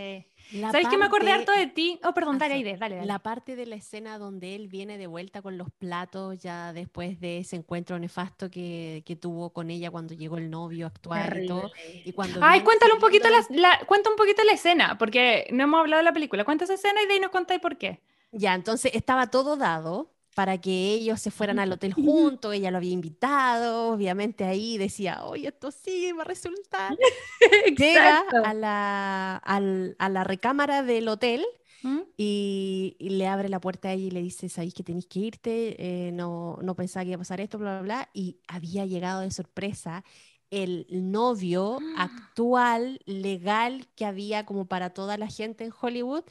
B: ¿Sabes que me acordé harto de ti? Oh, perdón, dale, dale, dale,
D: La parte de la escena donde él viene de vuelta con los platos ya después de ese encuentro nefasto que, que tuvo con ella cuando llegó el novio actual y todo. Y cuando
B: Ay, cuéntale un poquito la, cuenta un poquito la escena, porque no hemos hablado de la película. Cuenta esa escena y de ahí nos contáis por qué.
D: Ya, entonces estaba todo dado para que ellos se fueran al hotel juntos, ella lo había invitado, obviamente ahí decía, oye, esto sí va a resultar. Llega a la, a la recámara del hotel ¿Mm? Y, le abre la puerta a ella y le dice, sabéis que tenéis que irte, eh, no, no pensaba que iba a pasar esto, bla, bla, bla. Y había llegado de sorpresa el novio actual, legal, que había como para toda la gente en Hollywood.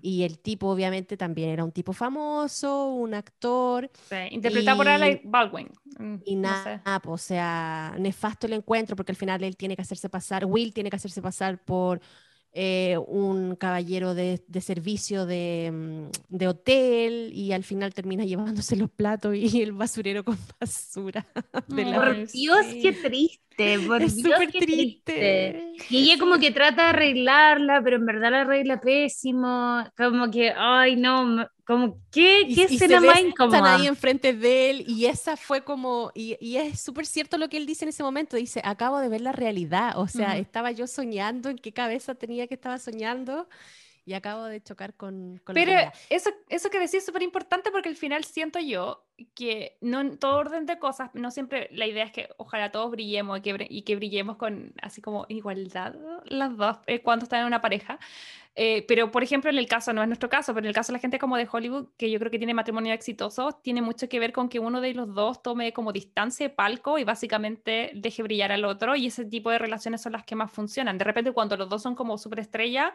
D: Y el tipo obviamente también era un tipo famoso, un actor.
B: interpretado por Alec Baldwin.
D: Mm, y nada, pues, o sea, nefasto el encuentro porque al final él tiene que hacerse pasar, Will tiene que hacerse pasar por eh, un caballero de, servicio mm, de, hotel y al final termina llevándose los platos y el basurero con basura.
C: por Dios, qué triste. Por
D: es súper triste.
C: Y ella como que trata de arreglarla, pero en verdad la arregla pésimo. Como que, ay, no, como, ¿qué, qué
D: y, escena más incómoda? Están ahí enfrente de él y esa fue como, y, y es súper cierto lo que él dice en ese momento, dice, acabo de ver la realidad, o sea, estaba yo soñando, en qué cabeza tenía que estaba soñando y acabo de chocar con, con
B: Pero eso, eso que decís es súper importante porque al final siento yo que no en todo orden de cosas, no siempre la idea es que ojalá todos brillemos y que, y que brillemos con así como igualdad las dos eh, cuando están en una pareja. Eh, pero, por ejemplo, en el caso, no es nuestro caso, pero en el caso de la gente como de Hollywood, que yo creo que tiene matrimonio exitoso, tiene mucho que ver con que uno de los dos tome como distancia de palco y básicamente deje brillar al otro y ese tipo de relaciones son las que más funcionan. De repente, cuando los dos son como superestrella,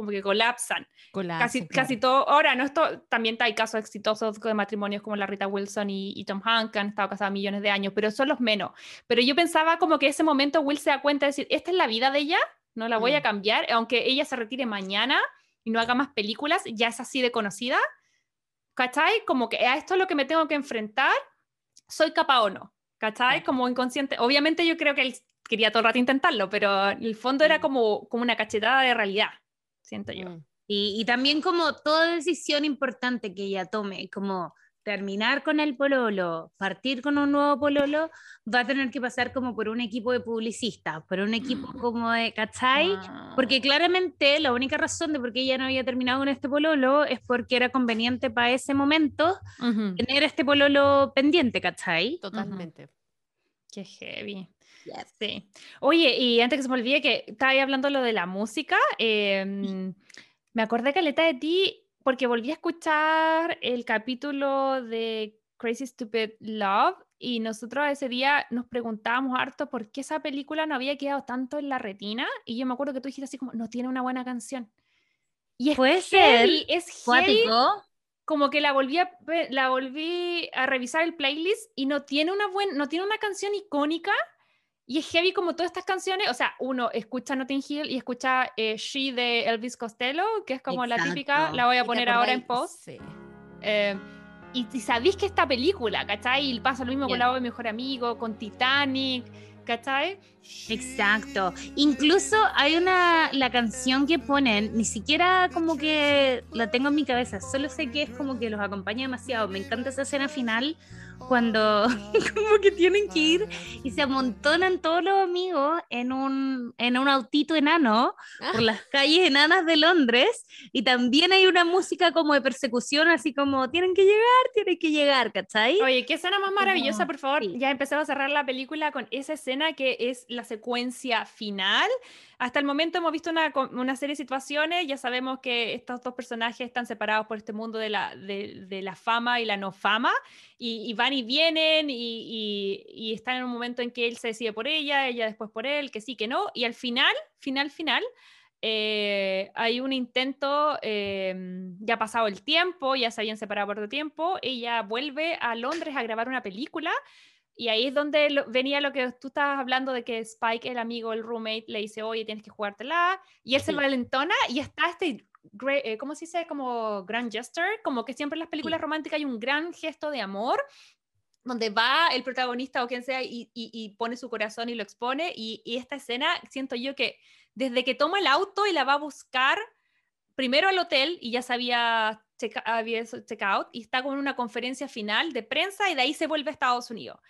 B: como que colapsan. casi, casi todo. Ahora, no esto, también hay casos exitosos de matrimonios como la Rita Wilson y, Tom Hanks, que han estado casados millones de años, pero son los menos. Pero yo pensaba como que ese momento Will se da cuenta de decir, esta es la vida de ella, no la voy a mm. cambiar, aunque ella se retire mañana y no haga más películas, ya es así de conocida. ¿Cachai? Como que a esto es lo que me tengo que enfrentar, soy capaz o no. ¿Cachai? Como inconsciente. Obviamente yo creo que él quería todo el rato intentarlo, pero en el fondo era mm. como, como una cachetada de realidad, siento yo. Mm.
C: Y, y, también como toda decisión importante que ella tome, como terminar con el pololo, partir con un nuevo pololo, va a tener que pasar como por un equipo de publicistas, por un equipo como de, ¿cachai? Porque ah. claramente la única razón de por qué ella no había terminado con este pololo es porque era conveniente para ese momento tener este pololo pendiente, ¿cachai?
D: Totalmente.
B: Qué heavy. Sí. Oye, y antes que se me olvide que estaba ahí hablando lo de la música, em, me acordé, Caleta, de ti porque volví a escuchar el capítulo de Crazy Stupid Love y nosotros ese día nos preguntábamos harto por qué esa película no había quedado tanto en la retina y yo me acuerdo que tú dijiste así como, no tiene una buena canción. Y es
C: Puede ser.
B: Es heavy, como que la volví, a, la volví a revisar el playlist y no tiene una, buena, no tiene una canción icónica y es heavy como todas estas canciones, o sea, uno escucha Notting Hill y escucha eh, She de Elvis Costello, que es como la típica, la voy a poner ahora en post. Eh, y, sabéis que esta película, ¿cachai? Y pasa lo mismo con La voz de Mejor Amigo, con Titanic, ¿cachai?
C: Exacto. Incluso hay una, la canción que ponen, ni siquiera como que la tengo en mi cabeza, solo sé que es como que los acompaña demasiado. Me encanta esa escena final cuando como que tienen que ir y se amontonan todos los amigos en un, en un autito enano por las calles enanas de Londres y también hay una música como de persecución, así como tienen que llegar, tienen que llegar, ¿cachai?
B: Oye, qué escena más maravillosa, por favor. Ya empezamos a cerrar la película con esa escena que es la secuencia final hasta el momento hemos visto una, serie de situaciones, ya sabemos que estos dos personajes están separados por este mundo de la, fama y la no fama, y, van y vienen, y, y, están en un momento en que él se decide por ella, ella después por él, que sí, que no, y al final, final, final, eh, hay un intento, eh, ya ha pasado el tiempo, ya se habían separado por otro tiempo, ella vuelve a Londres a grabar una película y ahí es donde venía lo que tú estabas hablando de que Spike, el amigo, el roommate, le dice, oye, tienes que jugártela. Y él se valentona y está este, eh, ¿cómo se dice? Como grand gesture, como que siempre en las películas románticas hay un gran gesto de amor donde va el protagonista o quien sea y, y, pone su corazón y lo expone. Y, y, esta escena, siento yo que desde que toma el auto y la va a buscar primero al hotel y ya sabía check, había check out y está con una conferencia final de prensa y de ahí se vuelve a Estados Unidos.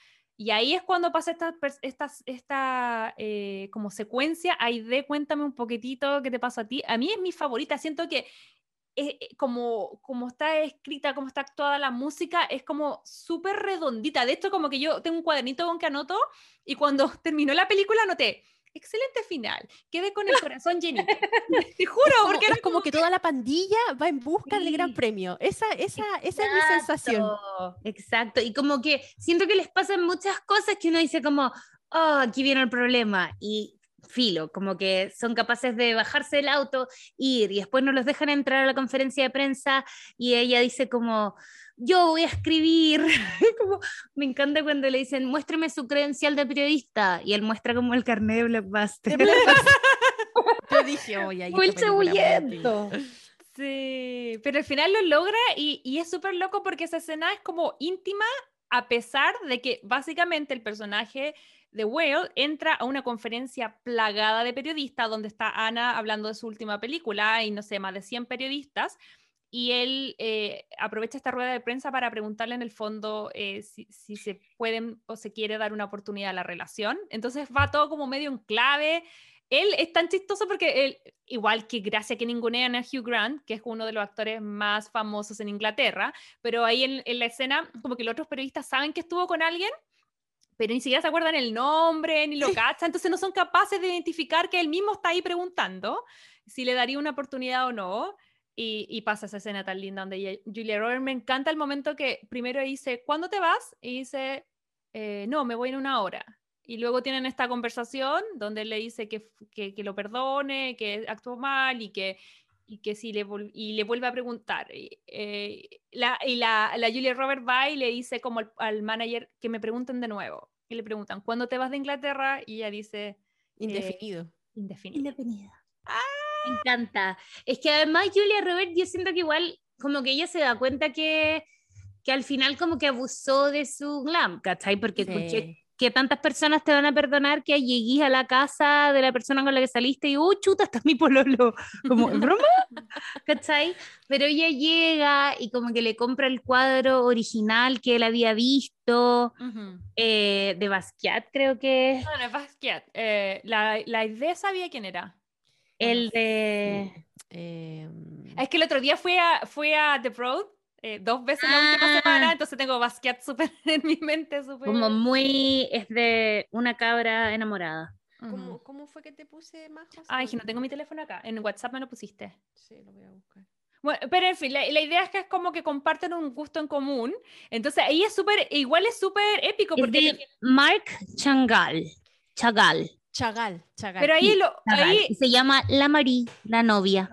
B: Y ahí es cuando pasa esta, esta, esta eh, como secuencia. de cuéntame un poquitito qué te pasa a ti. A mí es mi favorita. Siento que eh, eh, como, como está escrita, como está actuada la música, es como súper redondita. De hecho, como que yo tengo un cuadernito con que anoto y cuando terminó la película anoté excelente final. Quedé con el corazón llenito. Te juro, porque
D: es como que toda la pandilla va en busca del gran premio. Esa, esa, esa es mi sensación.
C: Exacto. Y como que siento que les pasan muchas cosas que uno dice como, oh, aquí viene el problema. Y filo, como que son capaces de bajarse del auto, ir y después no los dejan entrar a la conferencia de prensa y ella dice como, yo voy a escribir. como, me encanta cuando le dicen, muéstreme su credencial de periodista y él muestra como el carnet de Blockbuster.
D: Yo dije, oye, ahí
B: Sí, pero al final lo logra y, y es súper loco porque esa escena es como íntima a pesar de que básicamente el personaje The Whale entra a una conferencia plagada de periodistas donde está Ana hablando de su última película y no sé, más de 100 periodistas. Y él eh, aprovecha esta rueda de prensa para preguntarle en el fondo eh, si, se pueden o se quiere dar una oportunidad a la relación. Entonces va todo como medio en clave. Él es tan chistoso porque él, igual que gracias que ningunean a Hugh Grant, que es uno de los actores más famosos en Inglaterra, pero ahí en, en la escena como que los otros periodistas saben que estuvo con alguien pero ni siquiera se acuerdan el nombre ni lo cachan, entonces no son capaces de identificar que él mismo está ahí preguntando si le daría una oportunidad o no. Y, pasa esa escena tan linda donde Julia Roberts me encanta el momento que primero dice, ¿cuándo te vas? Y dice, eh, no, me voy en una hora. Y luego tienen esta conversación donde él le dice que, que, lo perdone, que actuó mal y que, y que si le, y le vuelve a preguntar. Eh, la, y la, la, Julia Roberts va y le dice como al, al, manager que me pregunten de nuevo y le preguntan, ¿cuándo te vas de Inglaterra? Y ella dice...
D: Indefinido.
B: indefinido.
C: Indefinido. Me encanta. Es que además Julia Robert, yo siento que igual como que ella se da cuenta que, que al final como que abusó de su glam, ¿cachai? Porque, porque que tantas personas te van a perdonar que llegues a la casa de la persona con la que saliste y, oh, chuta, está mi pololo. Como, ¿broma? ¿Cachai? Pero ella llega y como que le compra el cuadro original que él había visto, eh, de Basquiat, creo que.
B: No, no es Basquiat. Eh, la, la idea sabía quién era.
C: El de.
B: Em, es que el otro día fui a, fui a The Road eh, dos veces la última semana, ah. entonces tengo Basquiat súper en mi mente. Super...
C: Como muy, es de una cabra enamorada.
D: ¿Cómo, ¿Cómo, fue que te puse más?
B: Ay, que no tengo mi teléfono acá. En WhatsApp me lo pusiste.
D: Sí, lo voy a buscar.
B: Bueno, pero en fin, la, idea es que es como que comparten un gusto en común. Entonces ahí es súper, igual es súper épico. porque...
C: de Mark Changal. Chagal.
D: Chagal, Chagal.
B: Pero ahí, lo, ahí...
C: se llama La Marie, la novia.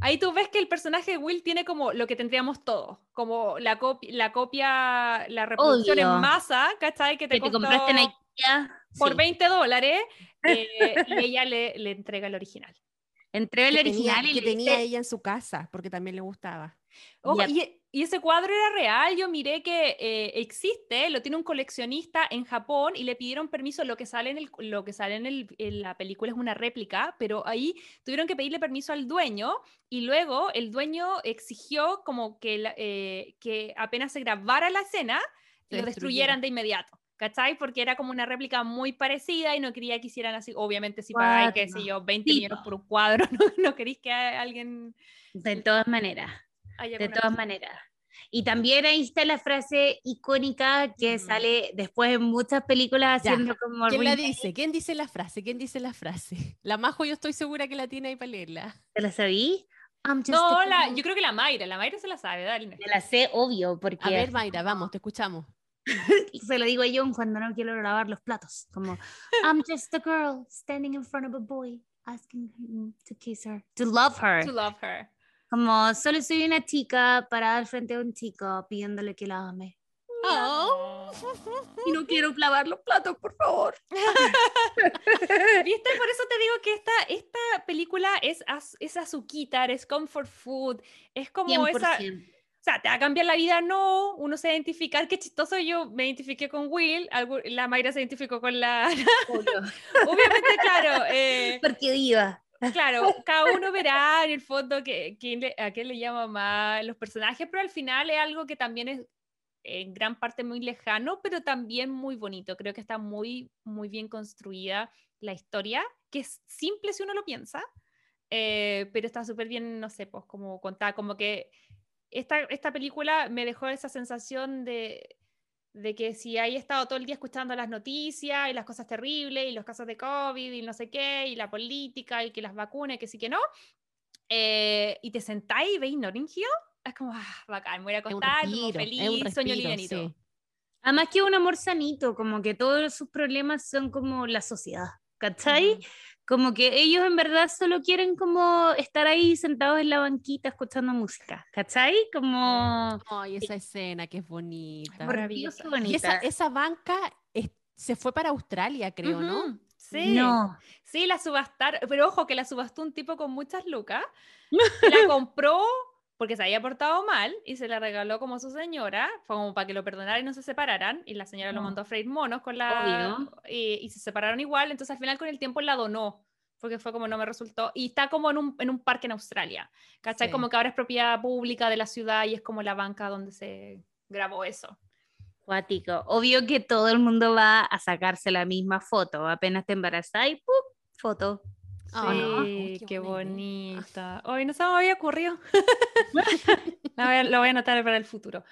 B: Ahí tú ves que el personaje de Will tiene como lo que tendríamos todos, como la, copia, la copia, la reproducción en masa, ¿cachai?
C: Que te, compraste en Ikea.
B: Por 20 dólares eh, y ella le, le, entrega el original.
C: Entrega el original
D: y que tenía ella en su casa, porque también le gustaba.
B: Y, y ese cuadro era real, yo miré que eh, existe, lo tiene un coleccionista en Japón y le pidieron permiso, lo que sale en, el, lo que sale en, el, en, la película es una réplica, pero ahí tuvieron que pedirle permiso al dueño y luego el dueño exigió como que, eh, que apenas se grabara la escena, lo destruyeran de inmediato. ¿Cachai? Porque era como una réplica muy parecida y no quería que hicieran así. Obviamente, si pagáis, qué sé yo, 20 millones por un cuadro, no, no queréis que alguien.
C: De todas maneras de todas maneras. Y también ahí está la frase icónica que sale después en muchas películas haciendo como...
D: ¿Quién la dice? ¿Quién dice la frase? ¿Quién dice la frase? La Majo yo estoy segura que la tiene ahí para leerla.
C: ¿Te la sabí?
B: No, la, yo creo que la Mayra, la Mayra se la sabe, dale.
C: Me la sé, obvio, porque... A
D: ver, Mayra, vamos, te escuchamos.
C: se lo digo a John cuando no quiero lavar los platos, como, I'm just a girl standing in front of a boy asking him to kiss her, to love her.
B: To love her.
C: Como solo soy una chica parada al frente de un chico pidiéndole que la ame.
B: Oh.
C: Y no quiero lavar los platos, por favor.
B: ¿Viste? Por eso te digo que esta, esta película es, es azuquitar, es comfort food, es como esa... O sea, ¿te va a cambiar la vida? No. Uno se identifica, qué chistoso, yo me identifiqué con Will, la Mayra se identificó con la... Obviamente, claro. Eh...
C: Porque diva.
B: Claro, cada uno verá en el fondo que, a qué le llama más los personajes, pero al final es algo que también es en gran parte muy lejano, pero también muy bonito. Creo que está muy, muy bien construida la historia, que es simple si uno lo piensa, eh, pero está súper bien, no sé, pues como contada, como que esta, esta película me dejó esa sensación de, de que si hay estado todo el día escuchando las noticias y las cosas terribles y los casos de COVID y no sé qué, y la política y que las vacunas, que sí que no, eh, y te sentáis y veis Notting Hill, es como, ah, bacán, me voy a acostar, como feliz, sueño livianito.
C: Además que un amor sanito, como que todos sus problemas son como la sociedad, ¿cachai? Como que ellos en verdad solo quieren como estar ahí sentados en la banquita escuchando música, ¿cachai? Como...
D: Ay, esa escena que es bonita.
C: Maravillosa.
D: Y esa, esa banca se fue para Australia, creo, ¿no?
B: Sí. No. Sí, la subastaron, pero ojo que la subastó un tipo con muchas lucas. la compró porque se había portado mal y se la regaló como su señora, fue como para que lo perdonara y no se separaran, y la señora lo mandó a freír monos con la... Y, y, se separaron igual, entonces al final con el tiempo la donó, porque fue como no me resultó, y está como en un, en un parque en Australia, ¿cachai? Como que ahora es propiedad pública de la ciudad y es como la banca donde se grabó eso.
C: Cuático. Obvio que todo el mundo va a sacarse la misma foto, apenas te embarazas y ¡pum! foto.
B: Sí, qué, bonita. Hoy no se me había ocurrido. lo voy a anotar para el futuro.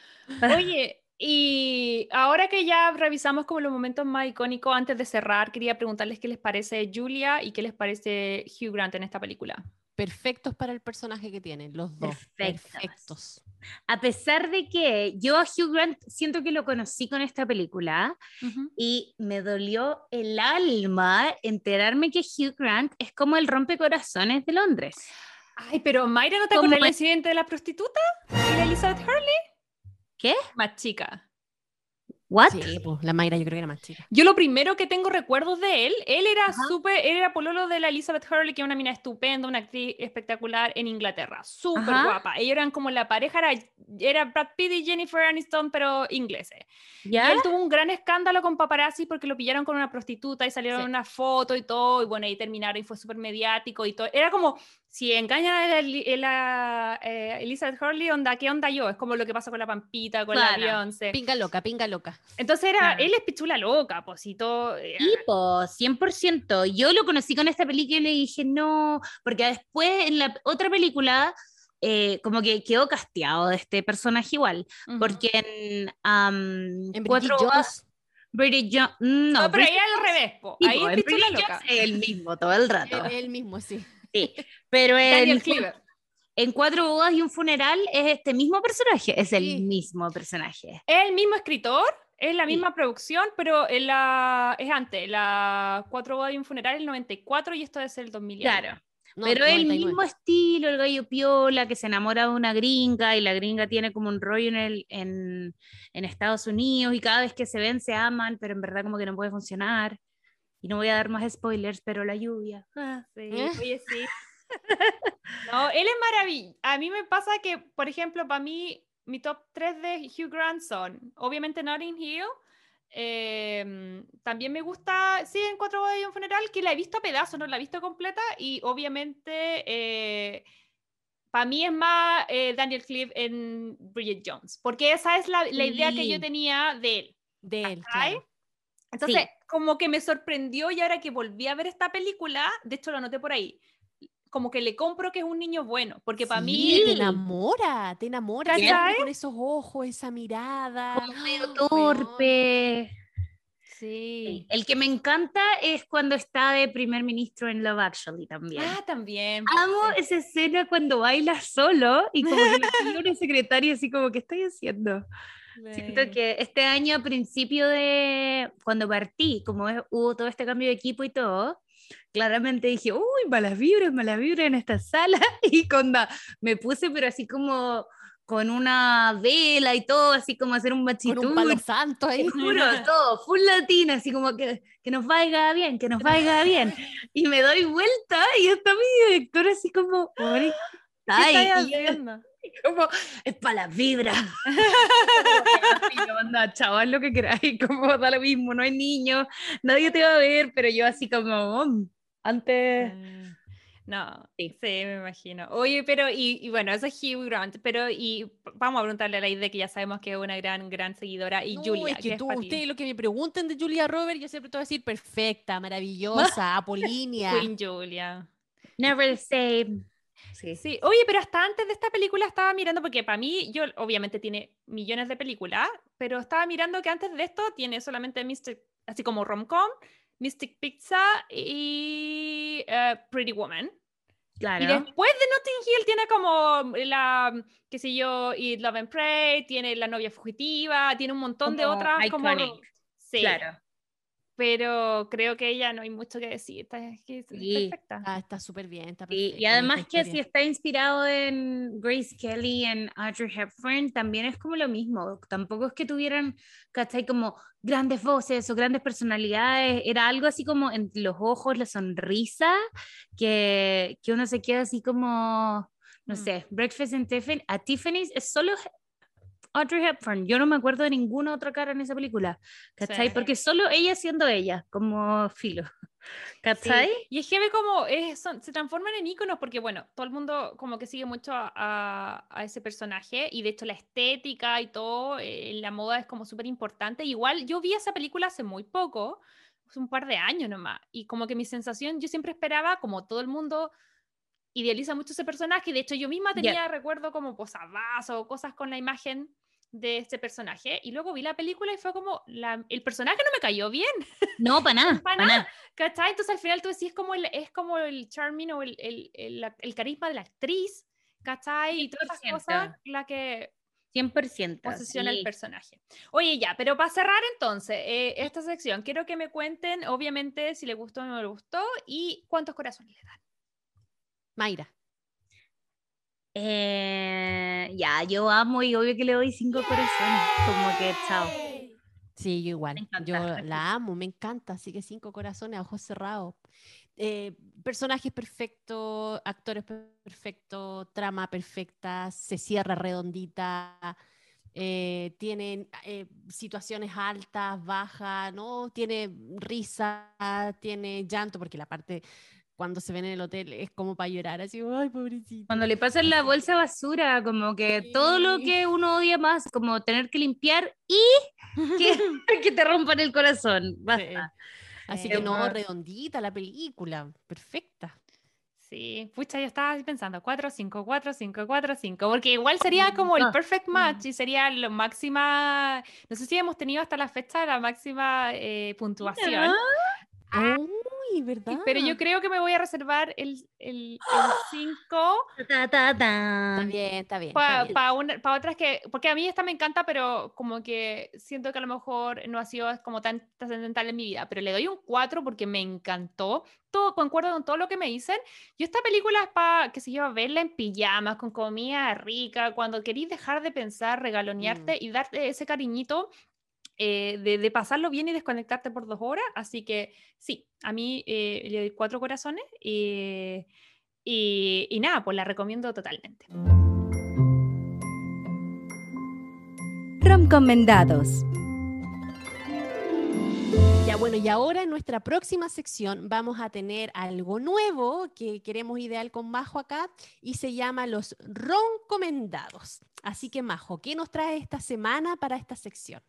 B: Oye, y ahora que ya revisamos como los momentos más icónicos, antes de cerrar, quería preguntarles qué les parece Julia y qué les parece Hugh Grant en esta película.
D: Perfectos para el personaje que tienen, los dos. Perfectos
C: a pesar de que yo a Hugh Grant siento que lo conocí con esta película y me dolió el alma enterarme que Hugh Grant es como el rompecorazones de Londres.
B: Ay, pero Mayra, ¿no te acuerdas del incidente de la prostituta? ¿Y de Elizabeth Hurley?
C: ¿Qué?
B: Más chica.
C: ¿What?
D: Sí, pues, la Mayra yo creo que era más chica.
B: Yo lo primero que tengo recuerdos de él, él era súper, él era pololo de la Elizabeth Hurley, que es una mina estupenda, una actriz espectacular en Inglaterra, súper guapa. Ellos eran como la pareja, era, era Brad Pitt y Jennifer Aniston, pero ingleses. Y él tuvo un gran escándalo con paparazzi porque lo pillaron con una prostituta y salieron una foto y todo, y bueno, ahí terminaron y fue súper mediático y todo. Era como, si engañan a la, eh, Elizabeth Hurley, onda, ¿qué onda yo? Es como lo que pasa con la Pampita, con la Beyoncé.
D: Pinga loca, pinga loca.
B: Entonces era, él es pichula loca, pues, y todo.
C: Eh, y, 100%. Yo lo conocí con esta película y le dije, no, porque después en la otra película, eh, como que quedó casteado de este personaje igual, porque en, um,
D: en cuatro Jones.
C: British Jones, no,
B: no, pero ahí al revés, po. ahí es pichula loca.
C: Es el mismo todo el rato.
D: El, mismo, sí.
C: Sí, pero en, en Cuatro bodas y un funeral es este mismo personaje, es el mismo personaje.
B: Es el mismo escritor, es la misma producción, pero en la, es antes, la Cuatro bodas y un funeral el 94 y esto es el 2000.
C: Claro. pero es el mismo estilo, el gallo piola que se enamora de una gringa y la gringa tiene como un rollo en, el, en, en Estados Unidos y cada vez que se ven se aman, pero en verdad como que no puede funcionar. Y no voy a dar más spoilers, pero la lluvia.
B: Ah, sí, oye, sí. no, él es maravilloso. A mí me pasa que, por ejemplo, para mí, mi top 3 de Hugh Grant son, obviamente, Notting Hill. Em, también me gusta, sí, en Cuatro bodas y un funeral, que la he visto a pedazos, no la he visto completa. Y obviamente, eh, para mí es más eh, Daniel Cliff en Bridget Jones, porque esa es la, la idea que yo tenía de él.
D: De él,
B: Entonces, como que me sorprendió y ahora que volví a ver esta película, de hecho lo anoté por ahí, como que le compro que es un niño bueno, porque para mí...
D: Te enamora, te enamora, con esos ojos, esa mirada.
C: Como medio torpe.
B: Sí.
C: El que me encanta es cuando está de primer ministro en Love Actually también.
B: Ah, también.
C: Amo esa escena cuando baila solo y como que le una secretaria así como, ¿qué estoy haciendo? Siento que este año, a principio de cuando partí, como hubo todo este cambio de equipo y todo, claramente dije, uy, malas vibras, malas vibras en esta sala. Y cuando me puse, pero así como con una vela y todo, así como hacer un machito.
D: Con un palo santo ahí.
C: Juro, todo, full latina, así como que, que nos vaya bien, que nos vaya bien. Y me doy vuelta y está mi director así como, ¿qué está como, es para las vibras. anda, chaval, lo que queráis, como da lo mismo, no hay niños, nadie te va a ver, pero yo así como, mm, antes... Ah,
B: no, sí. me imagino. Oye, pero, y, bueno, eso es Hugh Grant, pero, y vamos a preguntarle a la idea que ya sabemos que es una gran, gran seguidora, y Julia.
D: Es que tú, ustedes lo que me pregunten de Julia Robert, yo siempre te voy a decir perfecta, maravillosa, apolínea.
B: Queen Julia.
C: Never the same.
B: Sí. sí. Oye, pero hasta antes de esta película estaba mirando, porque para mí, yo obviamente tiene millones de películas, pero estaba mirando que antes de esto tiene solamente Mystic, así como rom-com, Mystic Pizza y uh, Pretty Woman. Claro. Y después de Notting Hill tiene como la, qué sé yo, Eat, Love and Pray, tiene La novia fugitiva, tiene un montón de otras como... Sí. Claro pero creo que ella no hay mucho que decir, está, perfecta.
D: Ah, está súper bien, está
C: Y, además que si está inspirado en Grace Kelly, en Audrey Hepburn, también es como lo mismo, tampoco es que tuvieran, ¿cachai? Como grandes voces o grandes personalidades, era algo así como en los ojos, la sonrisa, que, que uno se queda así como, no mm. sé, Breakfast in Tiffany, a Tiffany's es solo Audrey Hepburn. Yo no me acuerdo de ninguna otra cara en esa película, ¿cachai? Porque solo ella siendo ella, como filo. ¿Cachai?
B: Y es que ve como se transforman en íconos porque, bueno, todo el mundo como que sigue mucho a, ese personaje y de hecho la estética y todo, eh, la moda es como súper importante. Igual yo vi esa película hace muy poco, hace un par de años nomás, y como que mi sensación, yo siempre esperaba, como todo el mundo idealiza mucho ese personaje, de hecho yo misma tenía recuerdo como posavasos o cosas con la imagen de este personaje y luego vi la película y fue como el personaje no me cayó bien.
C: No, para nada. para nada.
B: ¿Cachai? Entonces al final tú decís como el, es como el charming o el, el, el, carisma de la actriz, ¿cachai? Y todas esas cosas la que
C: 100%.
B: Posiciona el personaje. Oye, ya, pero para cerrar entonces eh, esta sección, quiero que me cuenten, obviamente, si le gustó o no le gustó y cuántos corazones le dan.
D: Mayra.
C: Eh, ya, yo amo y obvio que le doy cinco corazones. Como que chao.
D: Sí, yo igual. Yo la amo, me encanta. Así que cinco corazones a ojos cerrados. Eh, personajes perfectos, actores perfectos, trama perfecta, se cierra redondita. Eh, tienen situaciones altas, bajas, ¿no? Tiene risa, tiene llanto, porque la parte cuando se ven en el hotel es como para llorar, así, ay, pobrecito.
C: Cuando le pasan la bolsa basura, como que todo lo que uno odia más, como tener que limpiar y que, que te rompan el corazón.
D: Así que no, redondita la película, perfecta.
B: Sí, pucha, yo estaba pensando 4, 5, 4, 5, 4, 5, porque igual sería mm, como el perfect match y sería la máxima, no sé si hemos tenido hasta la fecha la máxima eh, puntuación.
D: Ah, ¿verdad?
B: Pero yo creo que me voy a reservar el 5. El,
D: está bien, está bien. Para
B: otras que, porque a mí esta me encanta, pero como que siento que a lo mejor no ha sido como tan trascendental en mi vida, pero le doy un 4 porque me encantó. Todo, concuerdo con todo lo que me dicen. Yo esta película es para, que se lleva verla en pijamas, con comida rica, cuando querís dejar de pensar, regalonearte mm. y darte ese cariñito eh, de, pasarlo bien y desconectarte por dos horas. Así que sí, a mí eh, le doy cuatro corazones y, y, nada, pues la recomiendo totalmente.
A: Recomendados.
D: Ya bueno, y ahora en nuestra próxima sección vamos a tener algo nuevo que queremos ideal con Majo acá y se llama los roncomendados. Así que Majo, ¿qué nos trae esta semana para esta sección?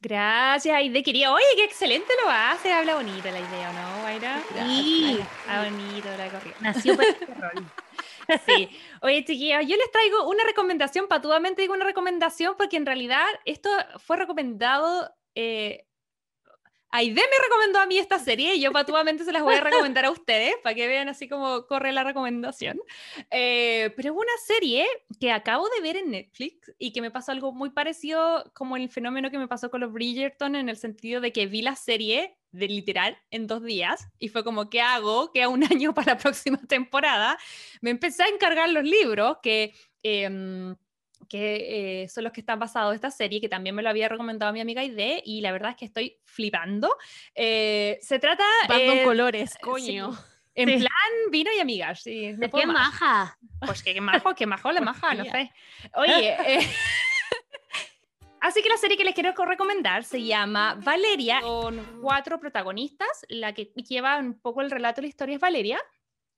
B: Gracias, Aide. Quería, oye, qué excelente lo hace. Habla bonito la idea, ¿no, Guaira?
C: Sí.
B: Habla bonito la corrida.
C: Nació para este rol.
B: Sí. Oye, chiquillos, yo les traigo una recomendación, patuamente digo una recomendación, porque en realidad esto fue recomendado eh, Aide me recomendó a mí esta serie y yo patuamente se las voy a recomendar a ustedes para que vean así como corre la recomendación. Eh, pero es una serie que acabo de ver en Netflix y que me pasó algo muy parecido como el fenómeno que me pasó con los Bridgerton en el sentido de que vi la serie de literal en dos días y fue como, ¿qué hago? Queda un año para la próxima temporada. Me empecé a encargar los libros que... Em, que eh, son los que están basados en esta serie, que también me lo había recomendado mi amiga Ide, y la verdad es que estoy flipando. Eh, se trata...
D: de colores, coño.
B: En plan, vino y amigas. Sí,
C: qué maja?
B: Pues qué majo, qué majo la maja, no sé. Oye, eh, así que la serie que les quiero recomendar se llama Valeria, con cuatro protagonistas. La que lleva un poco el relato de la historia es Valeria,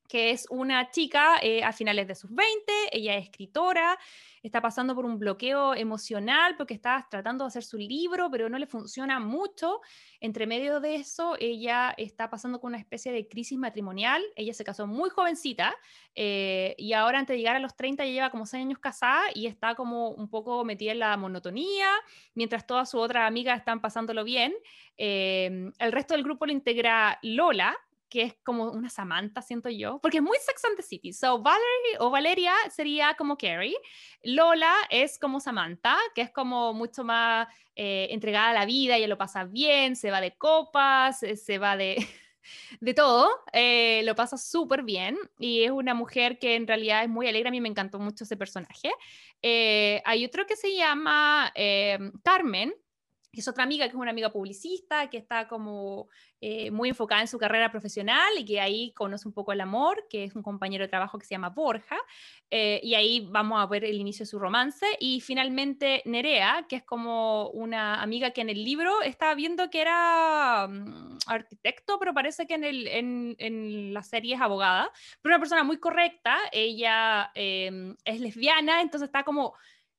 B: que es una chica eh, a finales de sus 20, ella es escritora, está pasando por un bloqueo emocional porque está tratando de hacer su libro, pero no le funciona mucho. Entre medio de eso, ella está pasando con una especie de crisis matrimonial. Ella se casó muy jovencita eh, y ahora antes de llegar a los 30 ya lleva como 6 años casada y está como un poco metida en la monotonía, mientras todas sus otras amigas están pasándolo bien. Eh, el resto del grupo lo integra Lola, que es como una Samantha, siento yo, porque es muy Sex and the City. So, Valerie o Valeria sería como Carrie. Lola es como Samantha, que es como mucho más eh, entregada a la vida, ella lo pasa bien, se va de copas, eh, se va de, de todo, eh, lo pasa súper bien y es una mujer que en realidad es muy alegre, a mí me encantó mucho ese personaje. hay otro que se llama Carmen, es otra amiga que es una amiga publicista, que está como eh, muy enfocada en su carrera profesional y que ahí conoce un poco el amor, que es un compañero de trabajo que se llama Borja, eh, y ahí vamos a ver el inicio de su romance. Y finalmente Nerea, que es como una amiga que en el libro estaba viendo que era mm, arquitecto, pero parece que en, el, en, en, la serie es abogada, pero una persona muy correcta, ella em, es lesbiana, entonces está como...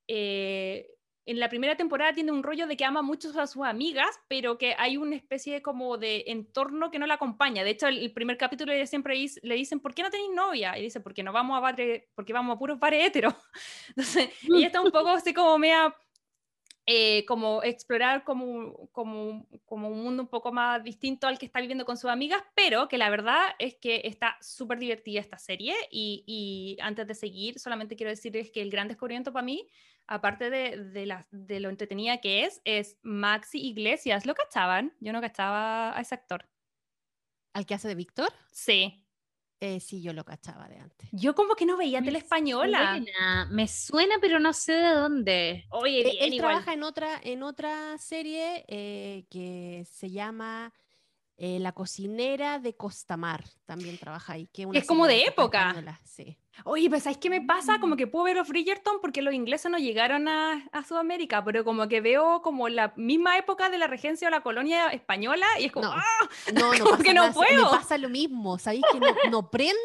B: Eh, en la primera temporada tiene un rollo de que ama mucho a sus amigas, pero que hay una especie como de entorno que no la acompaña. De hecho, el, primer capítulo ella siempre le dicen, ¿por qué no tenéis novia? Y dice, porque no vamos a porque vamos a puros pares heteros. Entonces, ella está un poco así como mea, eh, como explorar como, como, como un mundo un poco más distinto al que está viviendo con sus amigas, pero que la verdad es que está súper divertida esta serie y, y antes de seguir, solamente quiero decirles que el gran descubrimiento para mí aparte de, la, de, lo entretenida que es, es Maxi Iglesias. ¿Lo cachaban? Yo no cachaba a ese actor.
D: ¿Al que hace de Víctor?
B: Sí.
D: Eh, sí, yo lo cachaba de antes.
B: Yo como que no veía tele española.
C: Me suena, pero no sé de dónde.
D: Oye, eh, él trabaja en otra, en otra serie eh, que se llama La cocinera de Costamar. También trabaja ahí.
B: Que es como de época.
D: Sí.
B: Oye, pues ¿sabes qué me pasa? Como mm. que puedo ver los Bridgerton porque los ingleses no llegaron a, a, Sudamérica, pero como que veo como la misma época de la regencia o la colonia española y es como, no, ¡ah!
D: no, no que no puedo. Me pasa lo mismo, ¿sabéis que no, prendo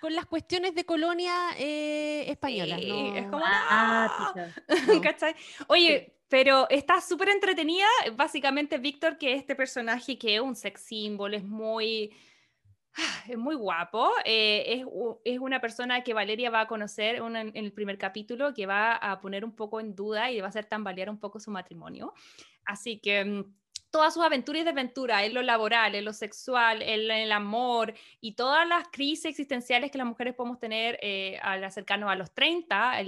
D: con las cuestiones de colonia eh, española?
B: Es como, ah, ¿cachai? Oye, pero está súper entretenida, básicamente Víctor, que es este personaje que es un sex symbol, es muy es muy guapo. Eh, es, una persona que Valeria va a conocer en el primer capítulo, que va a poner un poco en duda y va a hacer tambalear un poco su matrimonio. Así que mm, todas sus aventuras y desventuras en lo laboral, en lo sexual, en, el amor y todas las crisis existenciales que las mujeres podemos tener eh, al acercarnos a los 30,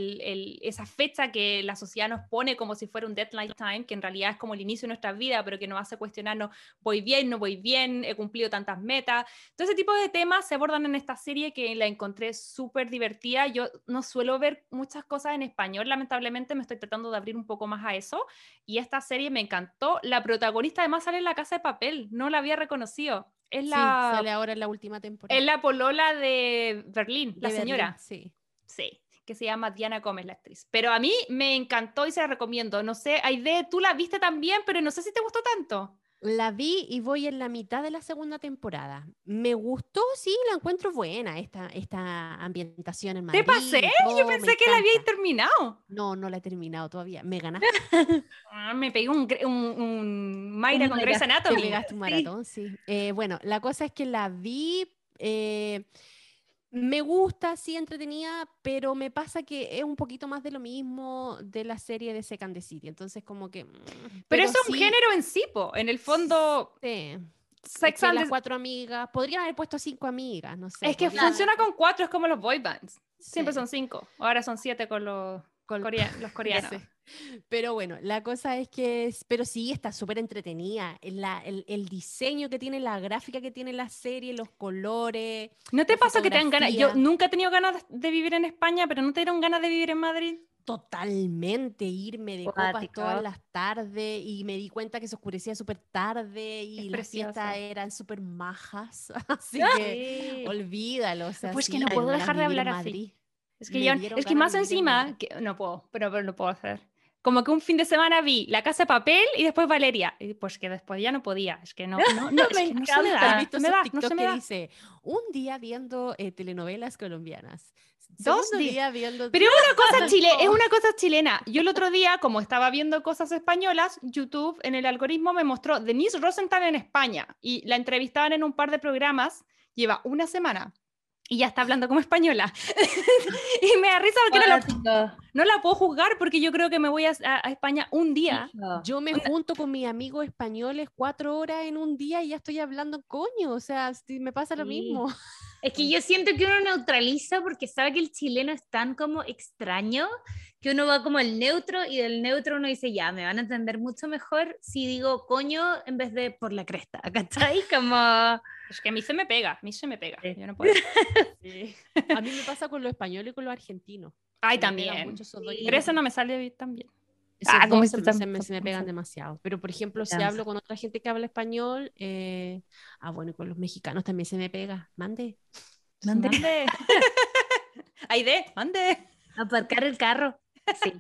B: esa fecha que la sociedad nos pone como si fuera un deadline time, que en realidad es como el inicio de nuestra vida, pero que nos hace cuestionarnos, voy bien, no voy bien, he cumplido tantas metas. Todo ese tipo de temas se abordan en esta serie que la encontré súper divertida. Yo no suelo ver muchas cosas en español, lamentablemente me estoy tratando de abrir un poco más a eso y esta serie me encantó. La protagonista además sale en la casa de papel, no la había reconocido. Es la,
D: sale ahora en la última temporada.
B: Es la polola de Berlín, la señora.
D: sí.
B: Sí, que se llama Diana Gómez, la actriz. Pero a mí me encantó y se la recomiendo. No sé, Aide, tú la viste también, pero no sé si te gustó tanto.
D: La vi y voy en la mitad de la segunda temporada. Me gustó, sí, la encuentro buena esta, esta ambientación en Madrid.
B: ¿Te pasé? Yo pensé que la había terminado.
D: No, no la he terminado todavía. Me ganaste.
B: Ah, me pegué un, un, un Mayra con Grey's Anatomy.
D: Me pegaste un maratón, sí. Eh, bueno, la cosa es que la vi... Eh, me gusta, sí, entretenida, pero me pasa que es un poquito más de lo mismo de la serie de Second the City. Entonces, como que. Mm,
B: pero, es un género en sí, En el fondo.
D: Sí. Sex and las cuatro amigas. Podrían haber puesto cinco amigas, no sé.
B: Es que funciona con cuatro, es como los boy bands. Siempre son cinco. Ahora son siete con los, con los coreanos.
D: Pero bueno, la cosa es que, pero sí, está súper entretenida. el, el, diseño que tiene, la gráfica que tiene la serie, los colores.
B: ¿No te pasa que te dan ganas? Yo nunca he tenido ganas de vivir en España, pero ¿no te dieron ganas de vivir en Madrid?
D: Totalmente, irme de copas todas las tardes y me di cuenta que se oscurecía súper tarde y las fiestas eran súper majas, así que olvídalo.
B: pues que no puedo dejar de hablar así. Es que, yo, es que más encima, que, no puedo, pero, pero lo puedo hacer como que un fin de semana vi La Casa de Papel y después Valeria. Y pues que después ya no podía. Es que no, no, no,
D: me
B: es que no se me da.
D: ¿Has visto
B: me da, no se me da.
D: dice un día viendo eh, telenovelas colombianas,
B: Dos días.
D: día viendo
B: Pero es una cosa chile, es una cosa chilena. Yo el otro día, como estaba viendo cosas españolas, YouTube en el algoritmo me mostró Denise Rosenthal en España y la entrevistaban en un par de programas, lleva una semana y ya está hablando como española. y me da risa porque no la,
C: Cuático.
B: no la puedo juzgar porque yo creo que me voy a, a- a España un día.
D: Yo me junto con mis amigos españoles cuatro horas en un día y ya estoy hablando coño, o sea, si me pasa lo
C: Sí.
D: mismo.
C: Es que yo siento que uno neutraliza porque sabe que el chileno es tan como extraño que uno va como al neutro y del neutro uno dice, ya, me van a entender mucho mejor si digo coño en vez de por la cresta, ¿cachai? Como...
B: Es que a mí se me pega, a mí se me pega.
C: Sí.
B: Yo no puedo.
D: A mí me pasa con los españoles y con los argentinos.
B: Ay,
D: me
B: también.
C: Sí.
B: Pero eso no me sale tan bien.
D: Esos
B: Ah, este
D: se, se me, se me pegan demasiado. Pero, por ejemplo, si hablo con otra gente que habla español, eh, ah, bueno, y con los mexicanos también se me pega. Mande.
C: Mande.
B: Mande. Aide, mande.
C: Aparcar el carro. Sí.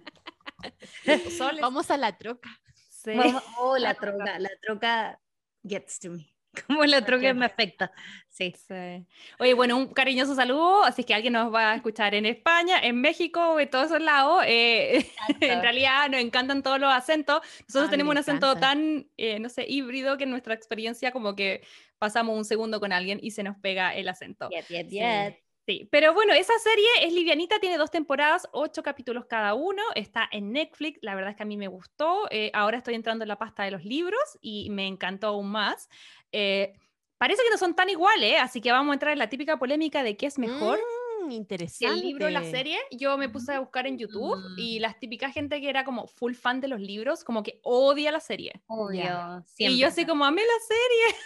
D: Vamos a la troca.
B: Sí.
C: Vamos- oh, la troca, la troca gets to me. Como la troca me afecta. Sí.
B: Sí. Oye, bueno, un cariñoso saludo. Así que alguien nos va a escuchar en España, en México, de todos esos lados. eh, en realidad nos encantan todos los acentos. Nosotros
D: A mí
B: tenemos un acento tan, eh, no sé, híbrido que en nuestra experiencia como que pasamos un segundo con alguien y se nos pega el acento.
C: Yet,
D: Sí.
B: Sí, pero bueno, esa serie es livianita, tiene dos temporadas, ocho capítulos cada uno, está en Netflix, la verdad es que a mí me gustó, eh, ahora estoy entrando en la pasta de los libros y me encantó aún más. Eh, parece que no son tan iguales, así que vamos a entrar en la típica polémica de qué es mejor.
D: Mm, interesante.
B: el libro o la serie, yo me puse a buscar en YouTube y las típicas gente que era como full fan de los libros, como que odia la serie.
C: Obvio.
B: Y yo así como, amé la serie.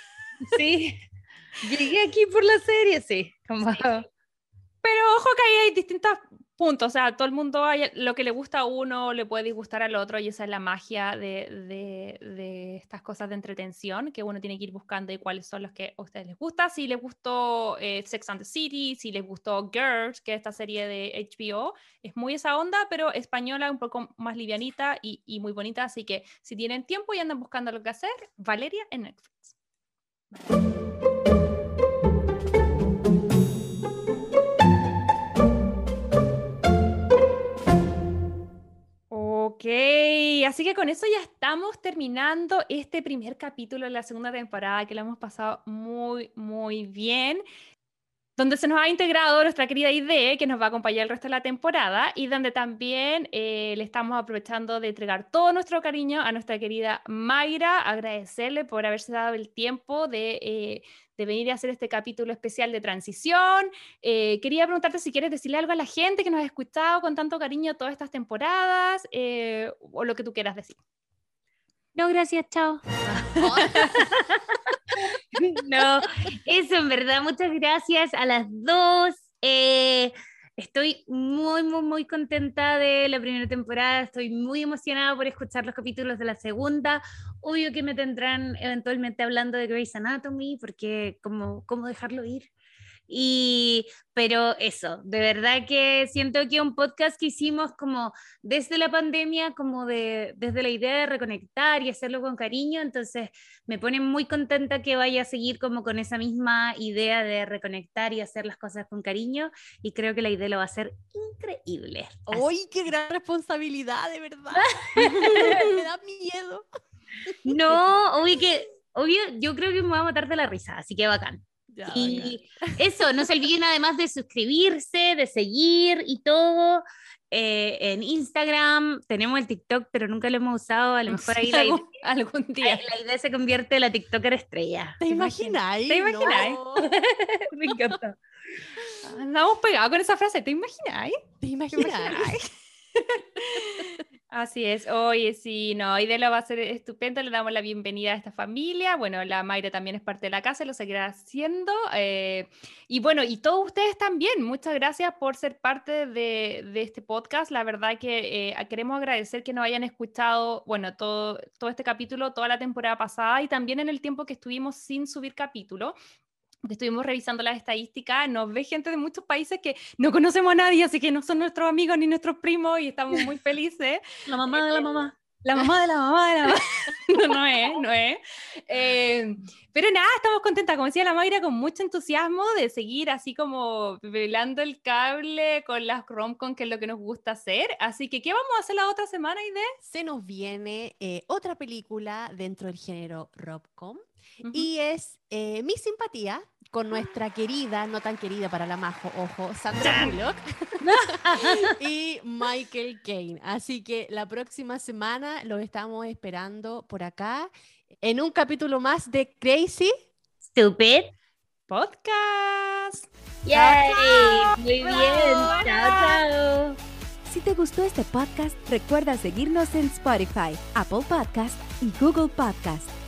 C: Sí. Llegué aquí por la serie, sí. Como...
B: Pero ojo que ahí hay distintos puntos, o sea, todo el mundo, hay, lo que le gusta a uno le puede disgustar al otro y esa es la magia de, de- de estas cosas de entretención que uno tiene que ir buscando y cuáles son los que a ustedes les gusta. Si les gustó eh, Sex and the City, si les gustó Girls, que es esta serie de HBO, es muy esa onda, pero española, un poco más livianita y, y muy bonita, así que si tienen tiempo y andan buscando lo que hacer, Valeria en Netflix. Ok, así que con eso ya estamos terminando este primer capítulo de la segunda temporada que lo hemos pasado muy, muy bien. Donde se nos ha integrado nuestra querida Ide, que nos va a acompañar el resto de la temporada, y donde también eh, le estamos aprovechando de entregar todo nuestro cariño a nuestra querida Mayra, agradecerle por haberse dado el tiempo de, eh, de venir a hacer este capítulo especial de transición. Eh, quería preguntarte si quieres decirle algo a la gente que nos ha escuchado con tanto cariño todas estas temporadas, eh, o lo que tú quieras decir.
C: No, gracias, chao. no, eso en verdad, muchas gracias a las dos. Eh, estoy muy, muy, muy contenta de la primera temporada. Estoy muy emocionada por escuchar los capítulos de la segunda. Obvio que me tendrán eventualmente hablando de Grey's Anatomy, porque como, ¿cómo dejarlo ir? Y, pero eso, de verdad que siento que un podcast que hicimos como desde la pandemia, como de, desde la idea de reconectar y hacerlo con cariño, entonces me pone muy contenta que vaya a seguir como con esa misma idea de reconectar y hacer las cosas con cariño y creo que la idea lo va a ser increíble.
D: ¡Ay, qué gran responsabilidad, de verdad! me da miedo.
C: No, obvio que, obvio, yo creo que me voy a matar de la risa, así que bacán.
D: Ya,
C: Y eso, no se olviden además de suscribirse, de seguir y todo. eh, en Instagram tenemos el TikTok, pero nunca lo hemos usado. A lo mejor ahí la, idea,
B: algún, día.
C: la idea se convierte en la TikToker estrella.
D: ¿Te imagináis?
B: ¿Te imagináis?
D: No.
C: Me encanta.
B: Andamos pegados con esa frase, ¿te imagináis?
D: ¿Te imagináis?
B: Así es, oye, sí, no, Idela va a ser estupendo, le damos la bienvenida a esta familia, bueno, la Mayra también es parte de la casa, lo seguirá haciendo, eh, y bueno, y todos ustedes también, muchas gracias por ser parte de, este podcast, la verdad que eh, queremos agradecer que nos hayan escuchado, bueno, todo, todo este capítulo, toda la temporada pasada y también en el tiempo que estuvimos sin subir capítulo. Estuvimos revisando las estadísticas, nos ve gente de muchos países que no conocemos a nadie, así que no son nuestros amigos ni nuestros primos y estamos muy felices.
C: La mamá de la mamá.
B: La mamá de la mamá de la mamá. no, no es, no es. Eh, pero nada, estamos contentas, como decía la Mayra, con mucho entusiasmo de seguir así como velando el cable con las romcom, que es lo que nos gusta hacer. Así que, ¿qué vamos a hacer la otra semana, Ide?
D: Se nos viene eh, otra película dentro del género romcom. Y es eh, Mi Simpatía, con nuestra querida, no tan querida para la Majo, ojo, Sandra Bullock y Michael Caine. Así que la próxima semana lo estamos esperando por acá en un capítulo más de Crazy
C: Stupid
B: Podcast.
C: Yay, muy bien. Chao, chao.
A: Si te gustó este podcast, recuerda seguirnos en Spotify, Apple Podcast y Google Podcast.